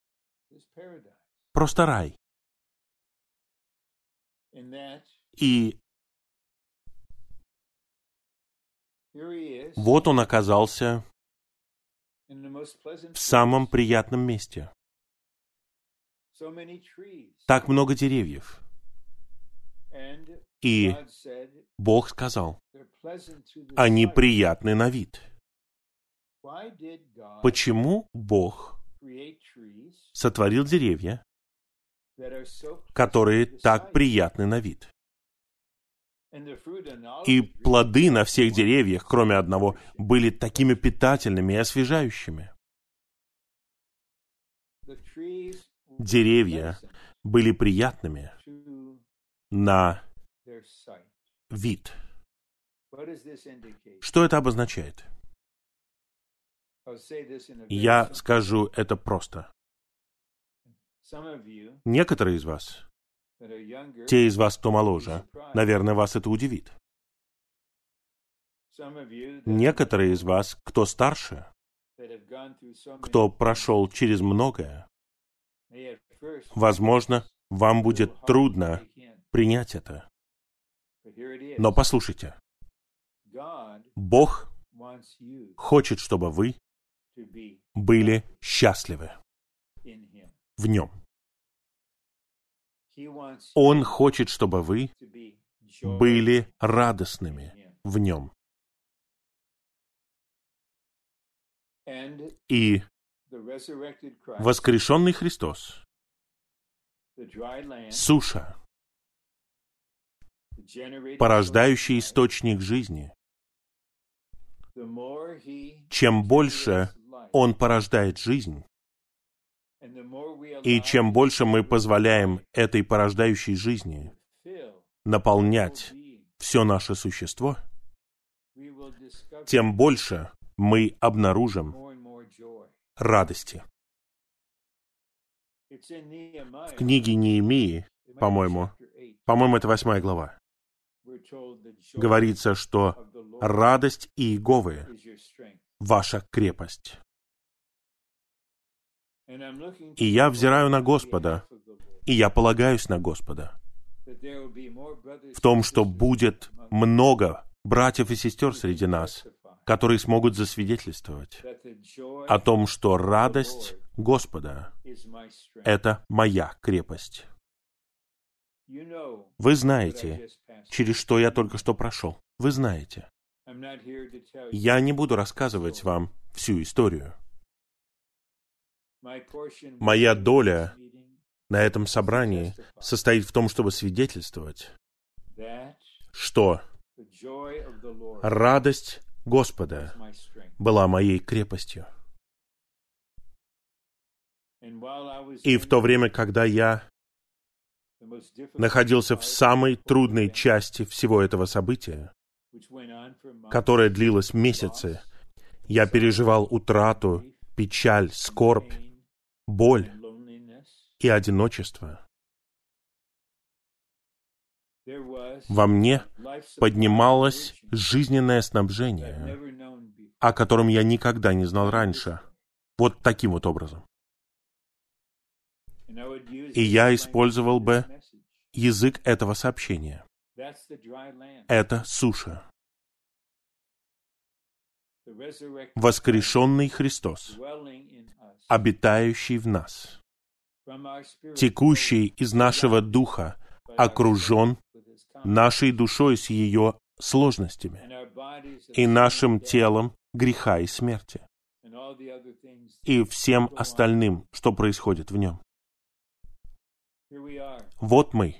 Просто рай. И вот он оказался в самом приятном месте. Так много деревьев. И Бог сказал, они приятны на вид. Почему Бог сотворил деревья, которые так приятны на вид? И плоды на всех деревьях, кроме одного, были такими питательными и освежающими. Деревья были приятными на вид. Что это обозначает? Я скажу это просто. Некоторые из вас, те из вас, кто моложе, наверное, вас это удивит. Некоторые из вас, кто старше, кто прошел через многое, возможно, вам будет трудно принять это. Но послушайте, Бог хочет, чтобы вы были счастливы в Нем. Он хочет, чтобы вы были радостными в Нем. И воскрешенный Христос, суша, порождающий источник жизни, чем больше Он порождает жизнь, и чем больше мы позволяем этой порождающей жизни наполнять все наше существо, тем больше мы обнаружим радости. В книге Неемии, по-моему, по-моему, это восьмая глава, говорится, что радость Иеговы — ваша крепость. И я взираю на Господа, и я полагаюсь на Господа в том, что будет много братьев и сестер среди нас, которые смогут засвидетельствовать о том, что радость Господа — это моя крепость. Вы знаете, через что я только что прошел. Вы знаете. Я не буду рассказывать вам всю историю. Моя доля на этом собрании состоит в том, чтобы свидетельствовать, что радость Господа была моей крепостью. И в то время, когда я находился в самой трудной части всего этого события, которое длилось месяцы, я переживал утрату, печаль, скорбь, боль и одиночество. Во мне поднималось жизненное снабжение, о котором я никогда не знал раньше. Вот таким вот образом. И я использовал бы язык этого сообщения. Это суша. Воскрешенный Христос, обитающий в нас, текущий из нашего духа, окружен нашей душой с ее сложностями и нашим телом греха и смерти и всем остальным, что происходит в нем. Вот мы.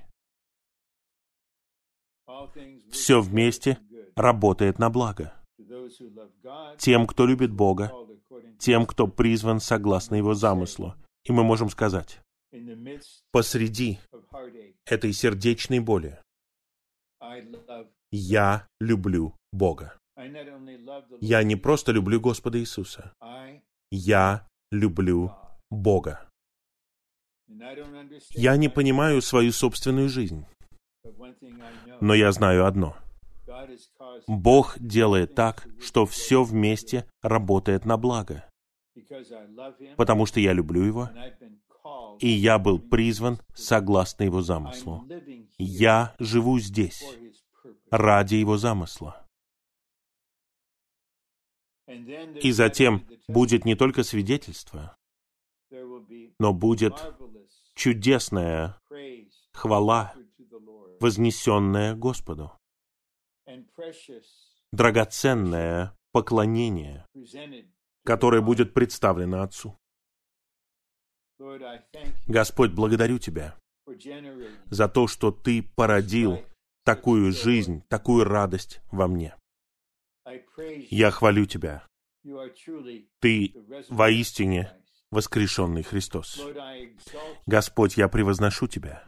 Все вместе работает на благо. Тем, кто любит Бога, тем, кто призван согласно Его замыслу. И мы можем сказать, посреди этой сердечной боли я люблю Бога. Я не просто люблю Господа Иисуса. Я люблю Бога. Я не понимаю свою собственную жизнь. Но я знаю одно. Бог делает так, что все вместе работает на благо. Потому что я люблю Его, и я был призван согласно Его замыслу. Я живу здесь ради Его замысла. И затем будет не только свидетельство, но будет чудесная хвала, вознесенная Господу, драгоценное поклонение, которое будет представлено Отцу. Господь, благодарю Тебя за то, что Ты породил такую жизнь, такую радость во мне. Я хвалю Тебя. Ты воистине воскрешенный Христос. Господь, я превозношу Тебя.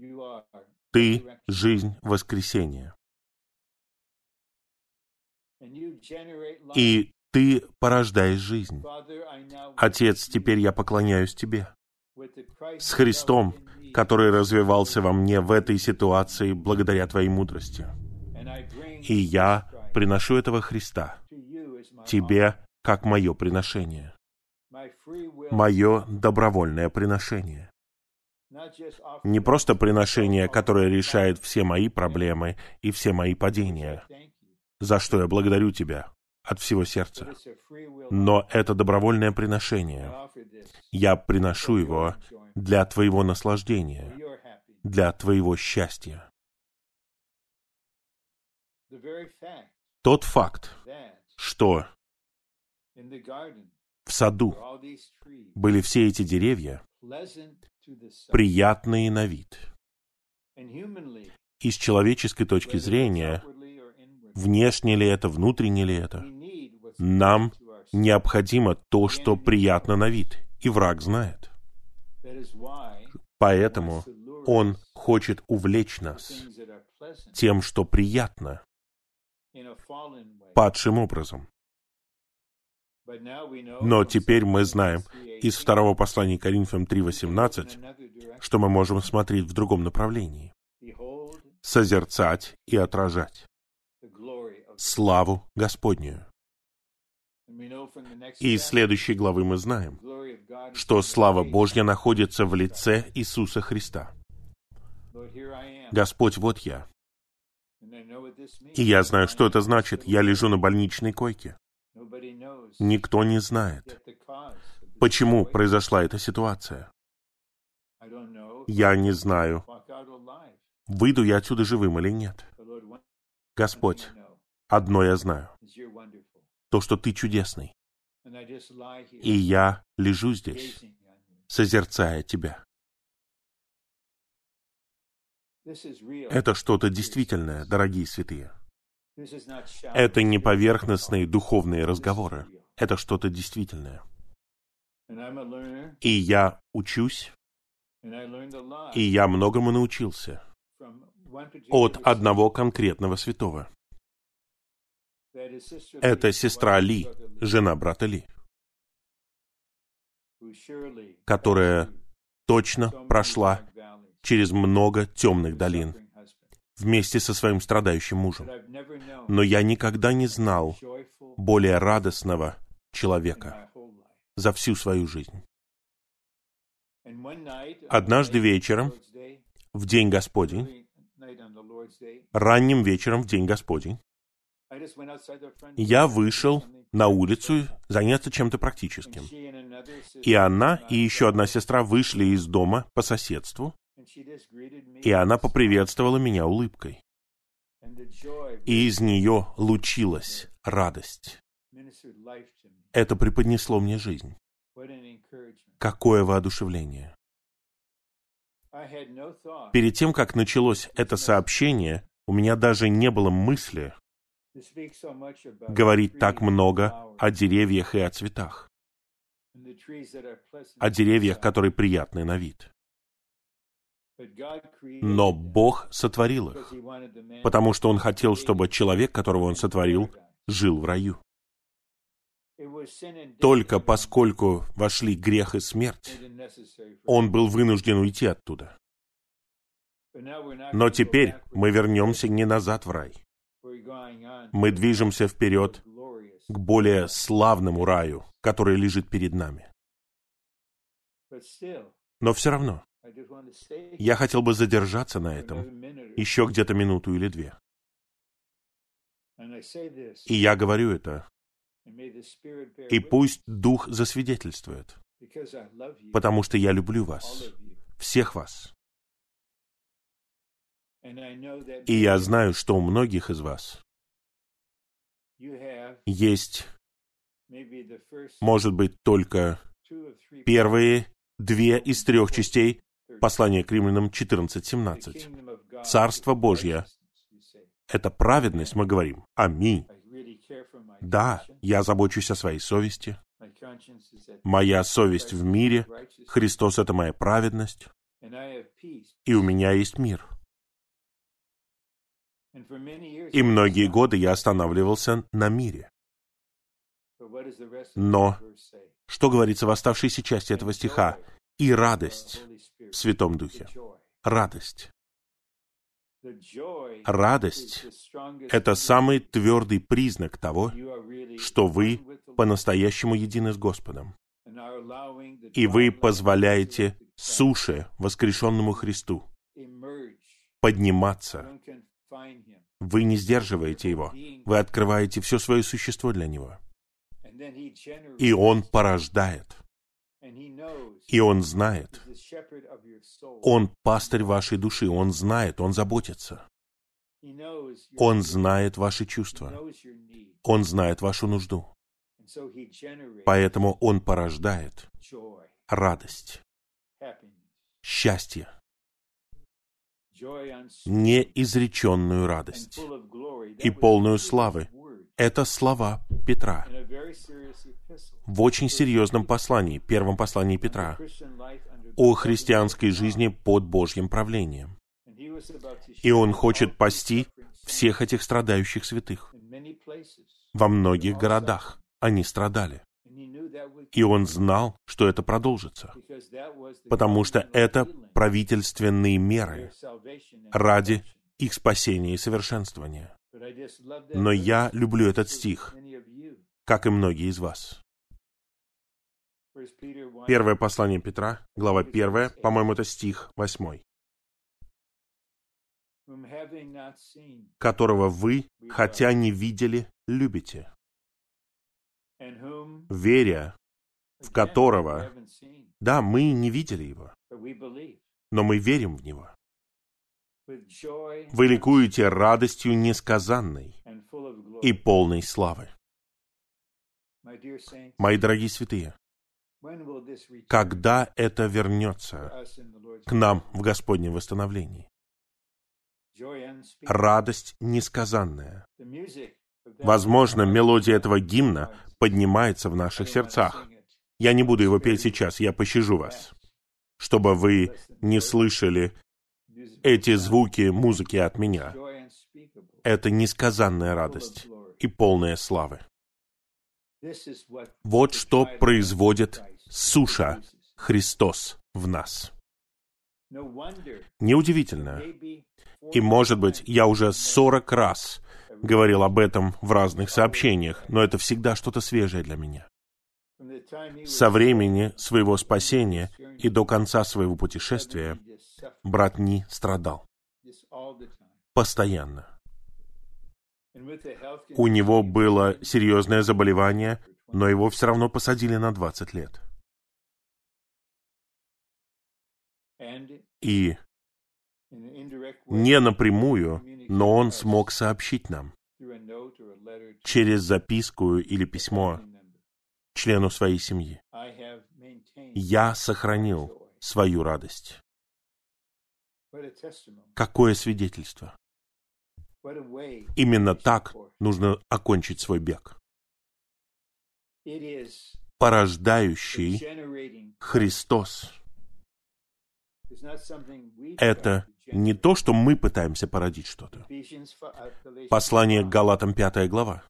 Ты — жизнь воскресения. И Ты порождаешь жизнь. Отец, теперь я поклоняюсь Тебе. С Христом, который развивался во мне в этой ситуации благодаря Твоей мудрости. И я приношу этого Христа Тебе как мое приношение мое добровольное приношение. Не просто приношение, которое решает все мои проблемы и все мои падения, за что я благодарю Тебя от всего сердца. Но это добровольное приношение. Я приношу его для Твоего наслаждения, для твоего счастья. Тот факт, что в саду были все эти деревья, приятные на вид. И с человеческой точки зрения, внешне ли это, внутренне ли это, нам необходимо то, что приятно на вид, и враг знает. Поэтому он хочет увлечь нас тем, что приятно, падшим образом. Но теперь мы знаем из второго послания Коринфянам 3.18, что мы можем смотреть в другом направлении. Созерцать и отражать славу Господнюю. И из следующей главы мы знаем, что слава Божья находится в лице Иисуса Христа. Господь, вот я. И я знаю, что это значит. Я лежу на больничной койке. Никто не знает, почему произошла эта ситуация. Я не знаю, выйду я отсюда живым или нет. Господь, одно я знаю. То, что Ты чудесный. И я лежу здесь, созерцая Тебя. Это что-то действительное, дорогие святые. Это не поверхностные духовные разговоры. Это что-то действительное. И я учусь, и я многому научился от одного конкретного святого. Это сестра Ли, жена брата Ли, которая точно прошла через много темных долин вместе со своим страдающим мужем. Но я никогда не знал более радостного человека за всю свою жизнь. Однажды вечером, в День Господень, ранним вечером в День Господень, я вышел на улицу заняться чем-то практическим. И она и еще одна сестра вышли из дома по соседству, и она поприветствовала меня улыбкой. И из нее лучилась радость. Это преподнесло мне жизнь. Какое воодушевление. Перед тем, как началось это сообщение, у меня даже не было мысли говорить так много о деревьях и о цветах, о деревьях, которые приятны на вид. Но Бог сотворил их, потому что Он хотел, чтобы человек, которого Он сотворил, жил в раю. Только поскольку вошли грех и смерть, он был вынужден уйти оттуда. Но теперь мы вернемся не назад в рай. Мы движемся вперед к более славному раю, который лежит перед нами. Но все равно, я хотел бы задержаться на этом еще где-то минуту или две. И я говорю это, и пусть Дух засвидетельствует, потому что я люблю вас, всех вас. И я знаю, что у многих из вас есть, может быть, только первые две из трех частей послания к римлянам 14.17. Царство Божье — это праведность, мы говорим. Аминь. Да, я забочусь о своей совести. Моя совесть в мире. Христос — это моя праведность. И у меня есть мир. И многие годы я останавливался на мире. Но что говорится в оставшейся части этого стиха? И радость в Святом Духе. Радость. Радость — это самый твердый признак того, что вы по-настоящему едины с Господом. И вы позволяете суше, воскрешенному Христу, подниматься. Вы не сдерживаете его. Вы открываете все свое существо для него. И он порождает И Он знает. Он пастырь вашей души, Он знает, Он заботится. Он знает ваши чувства. Он знает вашу нужду. Поэтому Он порождает радость, счастье, неизреченную радость и полную славы. Это слова Петра в очень серьезном послании, первом послании Петра, о христианской жизни под Божьим правлением. И он хочет пасти всех этих страдающих святых. Во многих городах они страдали. И он знал, что это продолжится, потому что это правительственные меры ради их спасения и совершенствования. Но я люблю этот стих, как и многие из вас. Первое послание Петра, глава 1, по-моему, это стих 8. «Которого вы, хотя не видели, любите, веря, в которого, да, мы не видели его, но мы верим в него. Вы ликуете радостью несказанной и полной славы. Мои дорогие святые, когда это вернется к нам в Господнем восстановлении? Радость несказанная. Возможно, мелодия этого гимна поднимается в наших сердцах. Я не буду его петь сейчас, я пощажу вас, чтобы вы не слышали эти звуки музыки от меня. Это несказанная радость и полная славы. Вот что производит суша Христос в нас. Неудивительно. И, может быть, я уже сорок раз говорил об этом в разных сообщениях, но это всегда что-то свежее для меня. Со времени своего спасения и до конца своего путешествия брат Ни страдал. Постоянно. У него было серьезное заболевание, но его все равно посадили на 20 лет. И не напрямую, но он смог сообщить нам через записку или письмо члену своей семьи. Я сохранил свою радость. Какое свидетельство? Именно так нужно окончить свой бег. Порождающий Христос. Это не то, что мы пытаемся породить что-то. Послание к Галатам, пятая глава.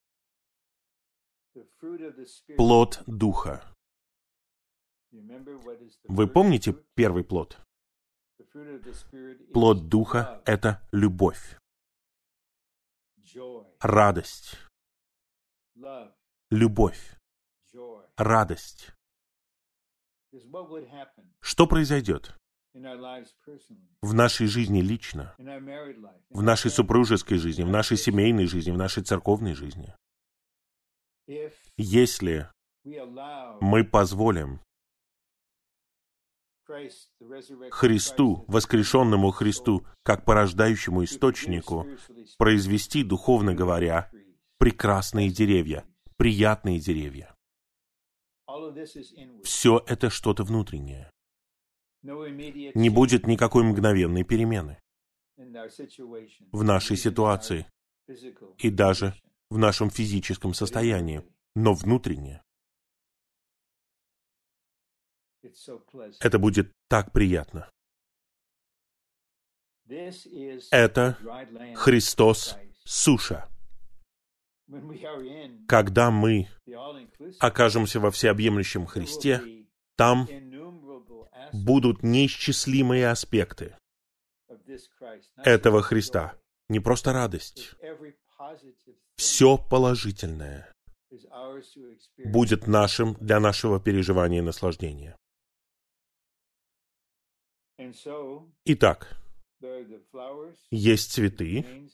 Плод Духа. Вы помните первый плод? Плод Духа — это любовь, радость, любовь, радость. Что произойдет в нашей жизни лично, в нашей супружеской жизни, в нашей семейной жизни, в нашей церковной жизни? Если мы позволим Христу, воскрешенному Христу, как порождающему источнику, произвести, духовно говоря, прекрасные деревья, приятные деревья. Все это что-то внутреннее. Не будет никакой мгновенной перемены. В нашей ситуации. и даже в нашем физическом состоянии, но внутренне это будет так приятно. Это Христос суша. Когда мы окажемся во всеобъемлющем Христе, там будут неисчислимые аспекты этого Христа. Не просто радость. Все положительное будет нашим для нашего переживания и наслаждения. Итак, есть цветы,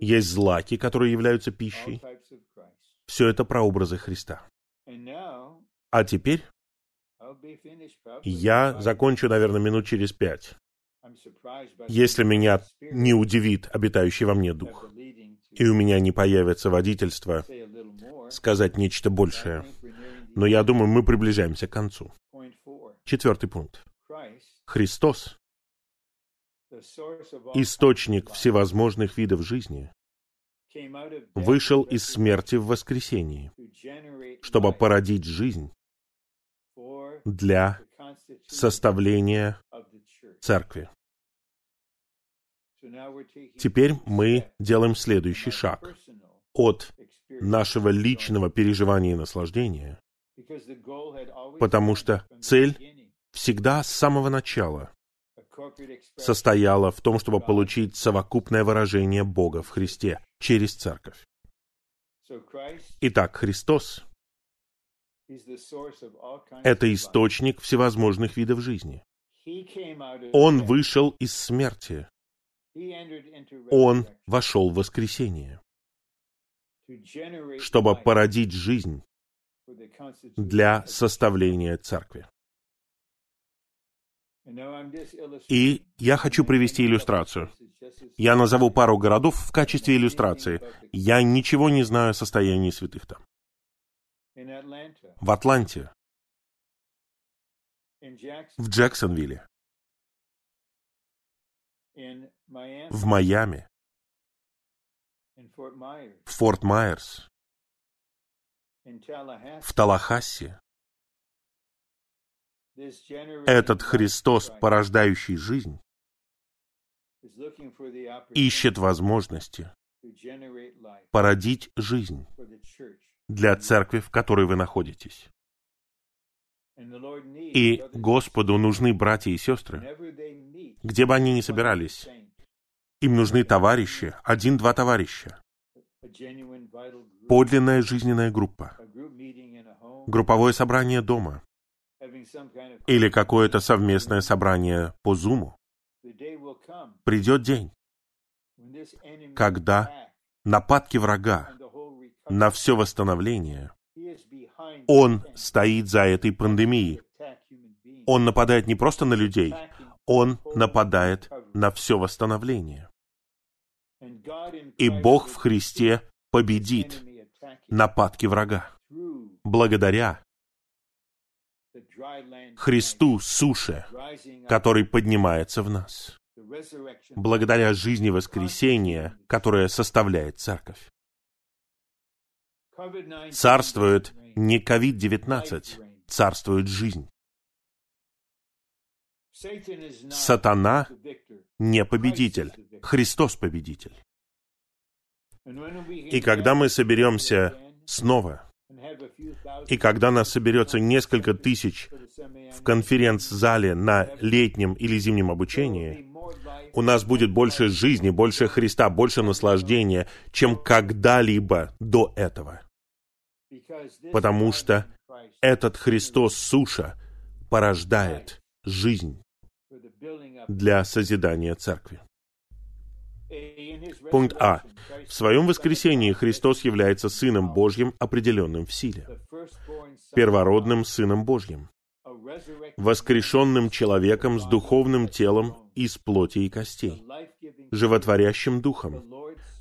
есть злаки, которые являются пищей. Все это прообразы Христа. А теперь Я закончу, наверное, минут через пять. Если меня не удивит обитающий во мне дух, и у меня не появится водительство сказать нечто большее. Но я думаю, мы приближаемся к концу. Четвертый пункт. Христос источник всевозможных видов жизни, вышел из смерти в воскресении, чтобы породить жизнь для составления церкви. Теперь мы делаем следующий шаг от нашего личного переживания и наслаждения, потому что цель всегда с самого начала состояла в том, чтобы получить совокупное выражение Бога в Христе через Церковь. Итак, Христос — это источник всевозможных видов жизни. Он вышел из смерти. Он вошел в воскресение, чтобы породить жизнь для составления церкви. И я хочу привести иллюстрацию. Я назову пару городов в качестве иллюстрации. Я ничего не знаю о состоянии святых там. В Атланте, в Джексонвилле, в Майами, в Форт Майерс, в Талахассе, этот Христос, порождающий жизнь, ищет возможности породить жизнь для церкви, в которой вы находитесь. И Господу нужны братья и сестры, где бы они ни собирались. Им нужны товарищи, один-два товарища. Подлинная жизненная группа. Групповое собрание дома или какое-то совместное собрание по Зуму. Придет день, когда нападки врага на все восстановление, он стоит за этой пандемией. Он нападает не просто на людей, он нападает на все восстановление. И Бог в Христе победит нападки врага благодаря Христу суше, который поднимается в нас, благодаря жизни воскресения, которая составляет церковь. Царствует не COVID-19, царствует жизнь. Сатана не победитель, Христос победитель. И когда мы соберемся снова и когда нас соберется несколько тысяч в конференц-зале на летнем или зимнем обучении, у нас будет больше жизни, больше Христа, больше наслаждения, чем когда-либо до этого. Потому что этот Христос суша порождает жизнь для созидания церкви. Пункт А. В своем воскресении Христос является Сыном Божьим, определенным в силе. Первородным Сыном Божьим. Воскрешенным человеком с духовным телом из плоти и костей. Животворящим Духом.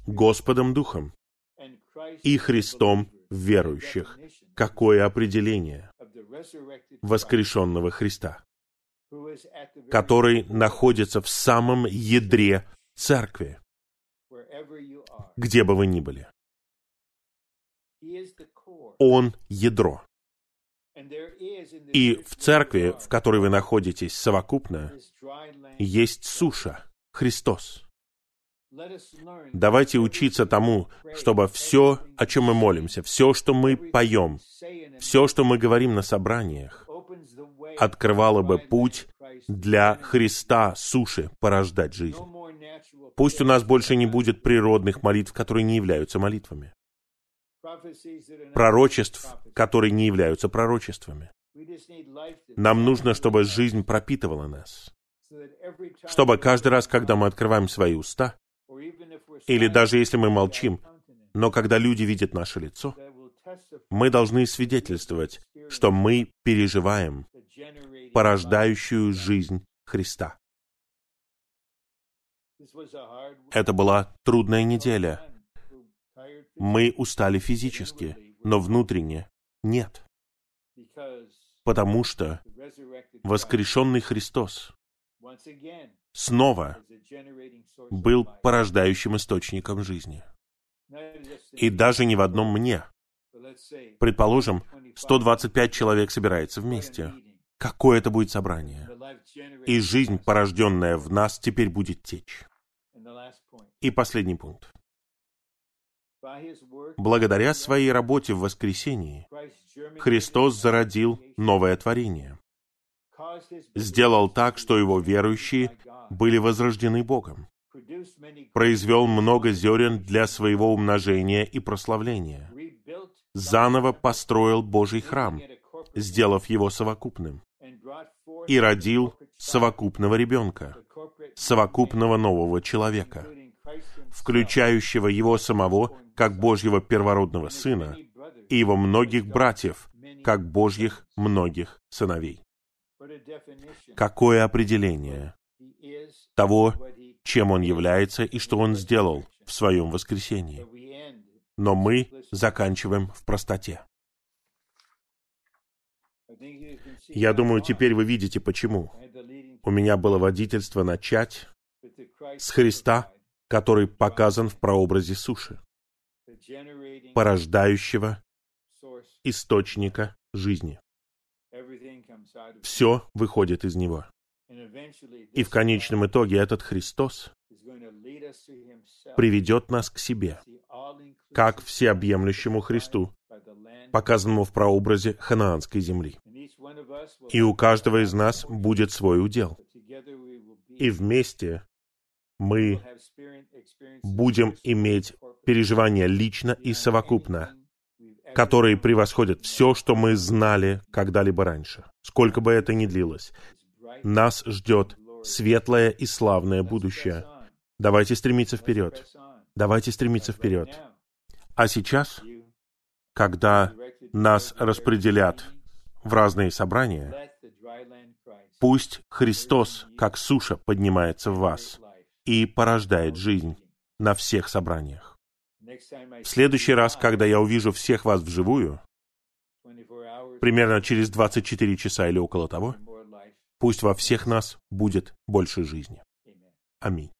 Господом Духом. И Христом верующих. Какое определение воскрешенного Христа, который находится в самом ядре церкви, где бы вы ни были. Он — ядро. И в церкви, в которой вы находитесь совокупно, есть суша, Христос. Давайте учиться тому, чтобы все, о чем мы молимся, все, что мы поем, все, что мы говорим на собраниях, открывало бы путь для Христа суши порождать жизнь. Пусть у нас больше не будет природных молитв, которые не являются молитвами. Пророчеств, которые не являются пророчествами. Нам нужно, чтобы жизнь пропитывала нас. Чтобы каждый раз, когда мы открываем свои уста, или даже если мы молчим, но когда люди видят наше лицо, мы должны свидетельствовать, что мы переживаем порождающую жизнь Христа. Это была трудная неделя. Мы устали физически, но внутренне нет. Потому что воскрешенный Христос снова был порождающим источником жизни. И даже не в одном мне. Предположим, 125 человек собирается вместе. Какое это будет собрание? И жизнь, порожденная в нас, теперь будет течь. И последний пункт. Благодаря своей работе в воскресении Христос зародил новое творение. Сделал так, что его верующие были возрождены Богом. Произвел много зерен для своего умножения и прославления. Заново построил Божий храм, сделав его совокупным. И родил совокупного ребенка, совокупного нового человека, включающего его самого как Божьего первородного сына и его многих братьев, как Божьих многих сыновей. Какое определение того, чем он является и что он сделал в своем воскресении. Но мы заканчиваем в простоте. Я думаю, теперь вы видите, почему. У меня было водительство начать с Христа, который показан в прообразе суши, порождающего источника жизни. Все выходит из Него. И в конечном итоге этот Христос приведет нас к себе, как всеобъемлющему Христу, показанному в прообразе ханаанской земли. И у каждого из нас будет свой удел. И вместе мы будем иметь переживания лично и совокупно, которые превосходят все, что мы знали когда-либо раньше, сколько бы это ни длилось. Нас ждет светлое и славное будущее. Давайте стремиться вперед. Давайте стремиться вперед. А сейчас, когда нас распределят в разные собрания, пусть Христос, как суша, поднимается в вас и порождает жизнь на всех собраниях. В следующий раз, когда я увижу всех вас вживую, примерно через 24 часа или около того, пусть во всех нас будет больше жизни. Аминь.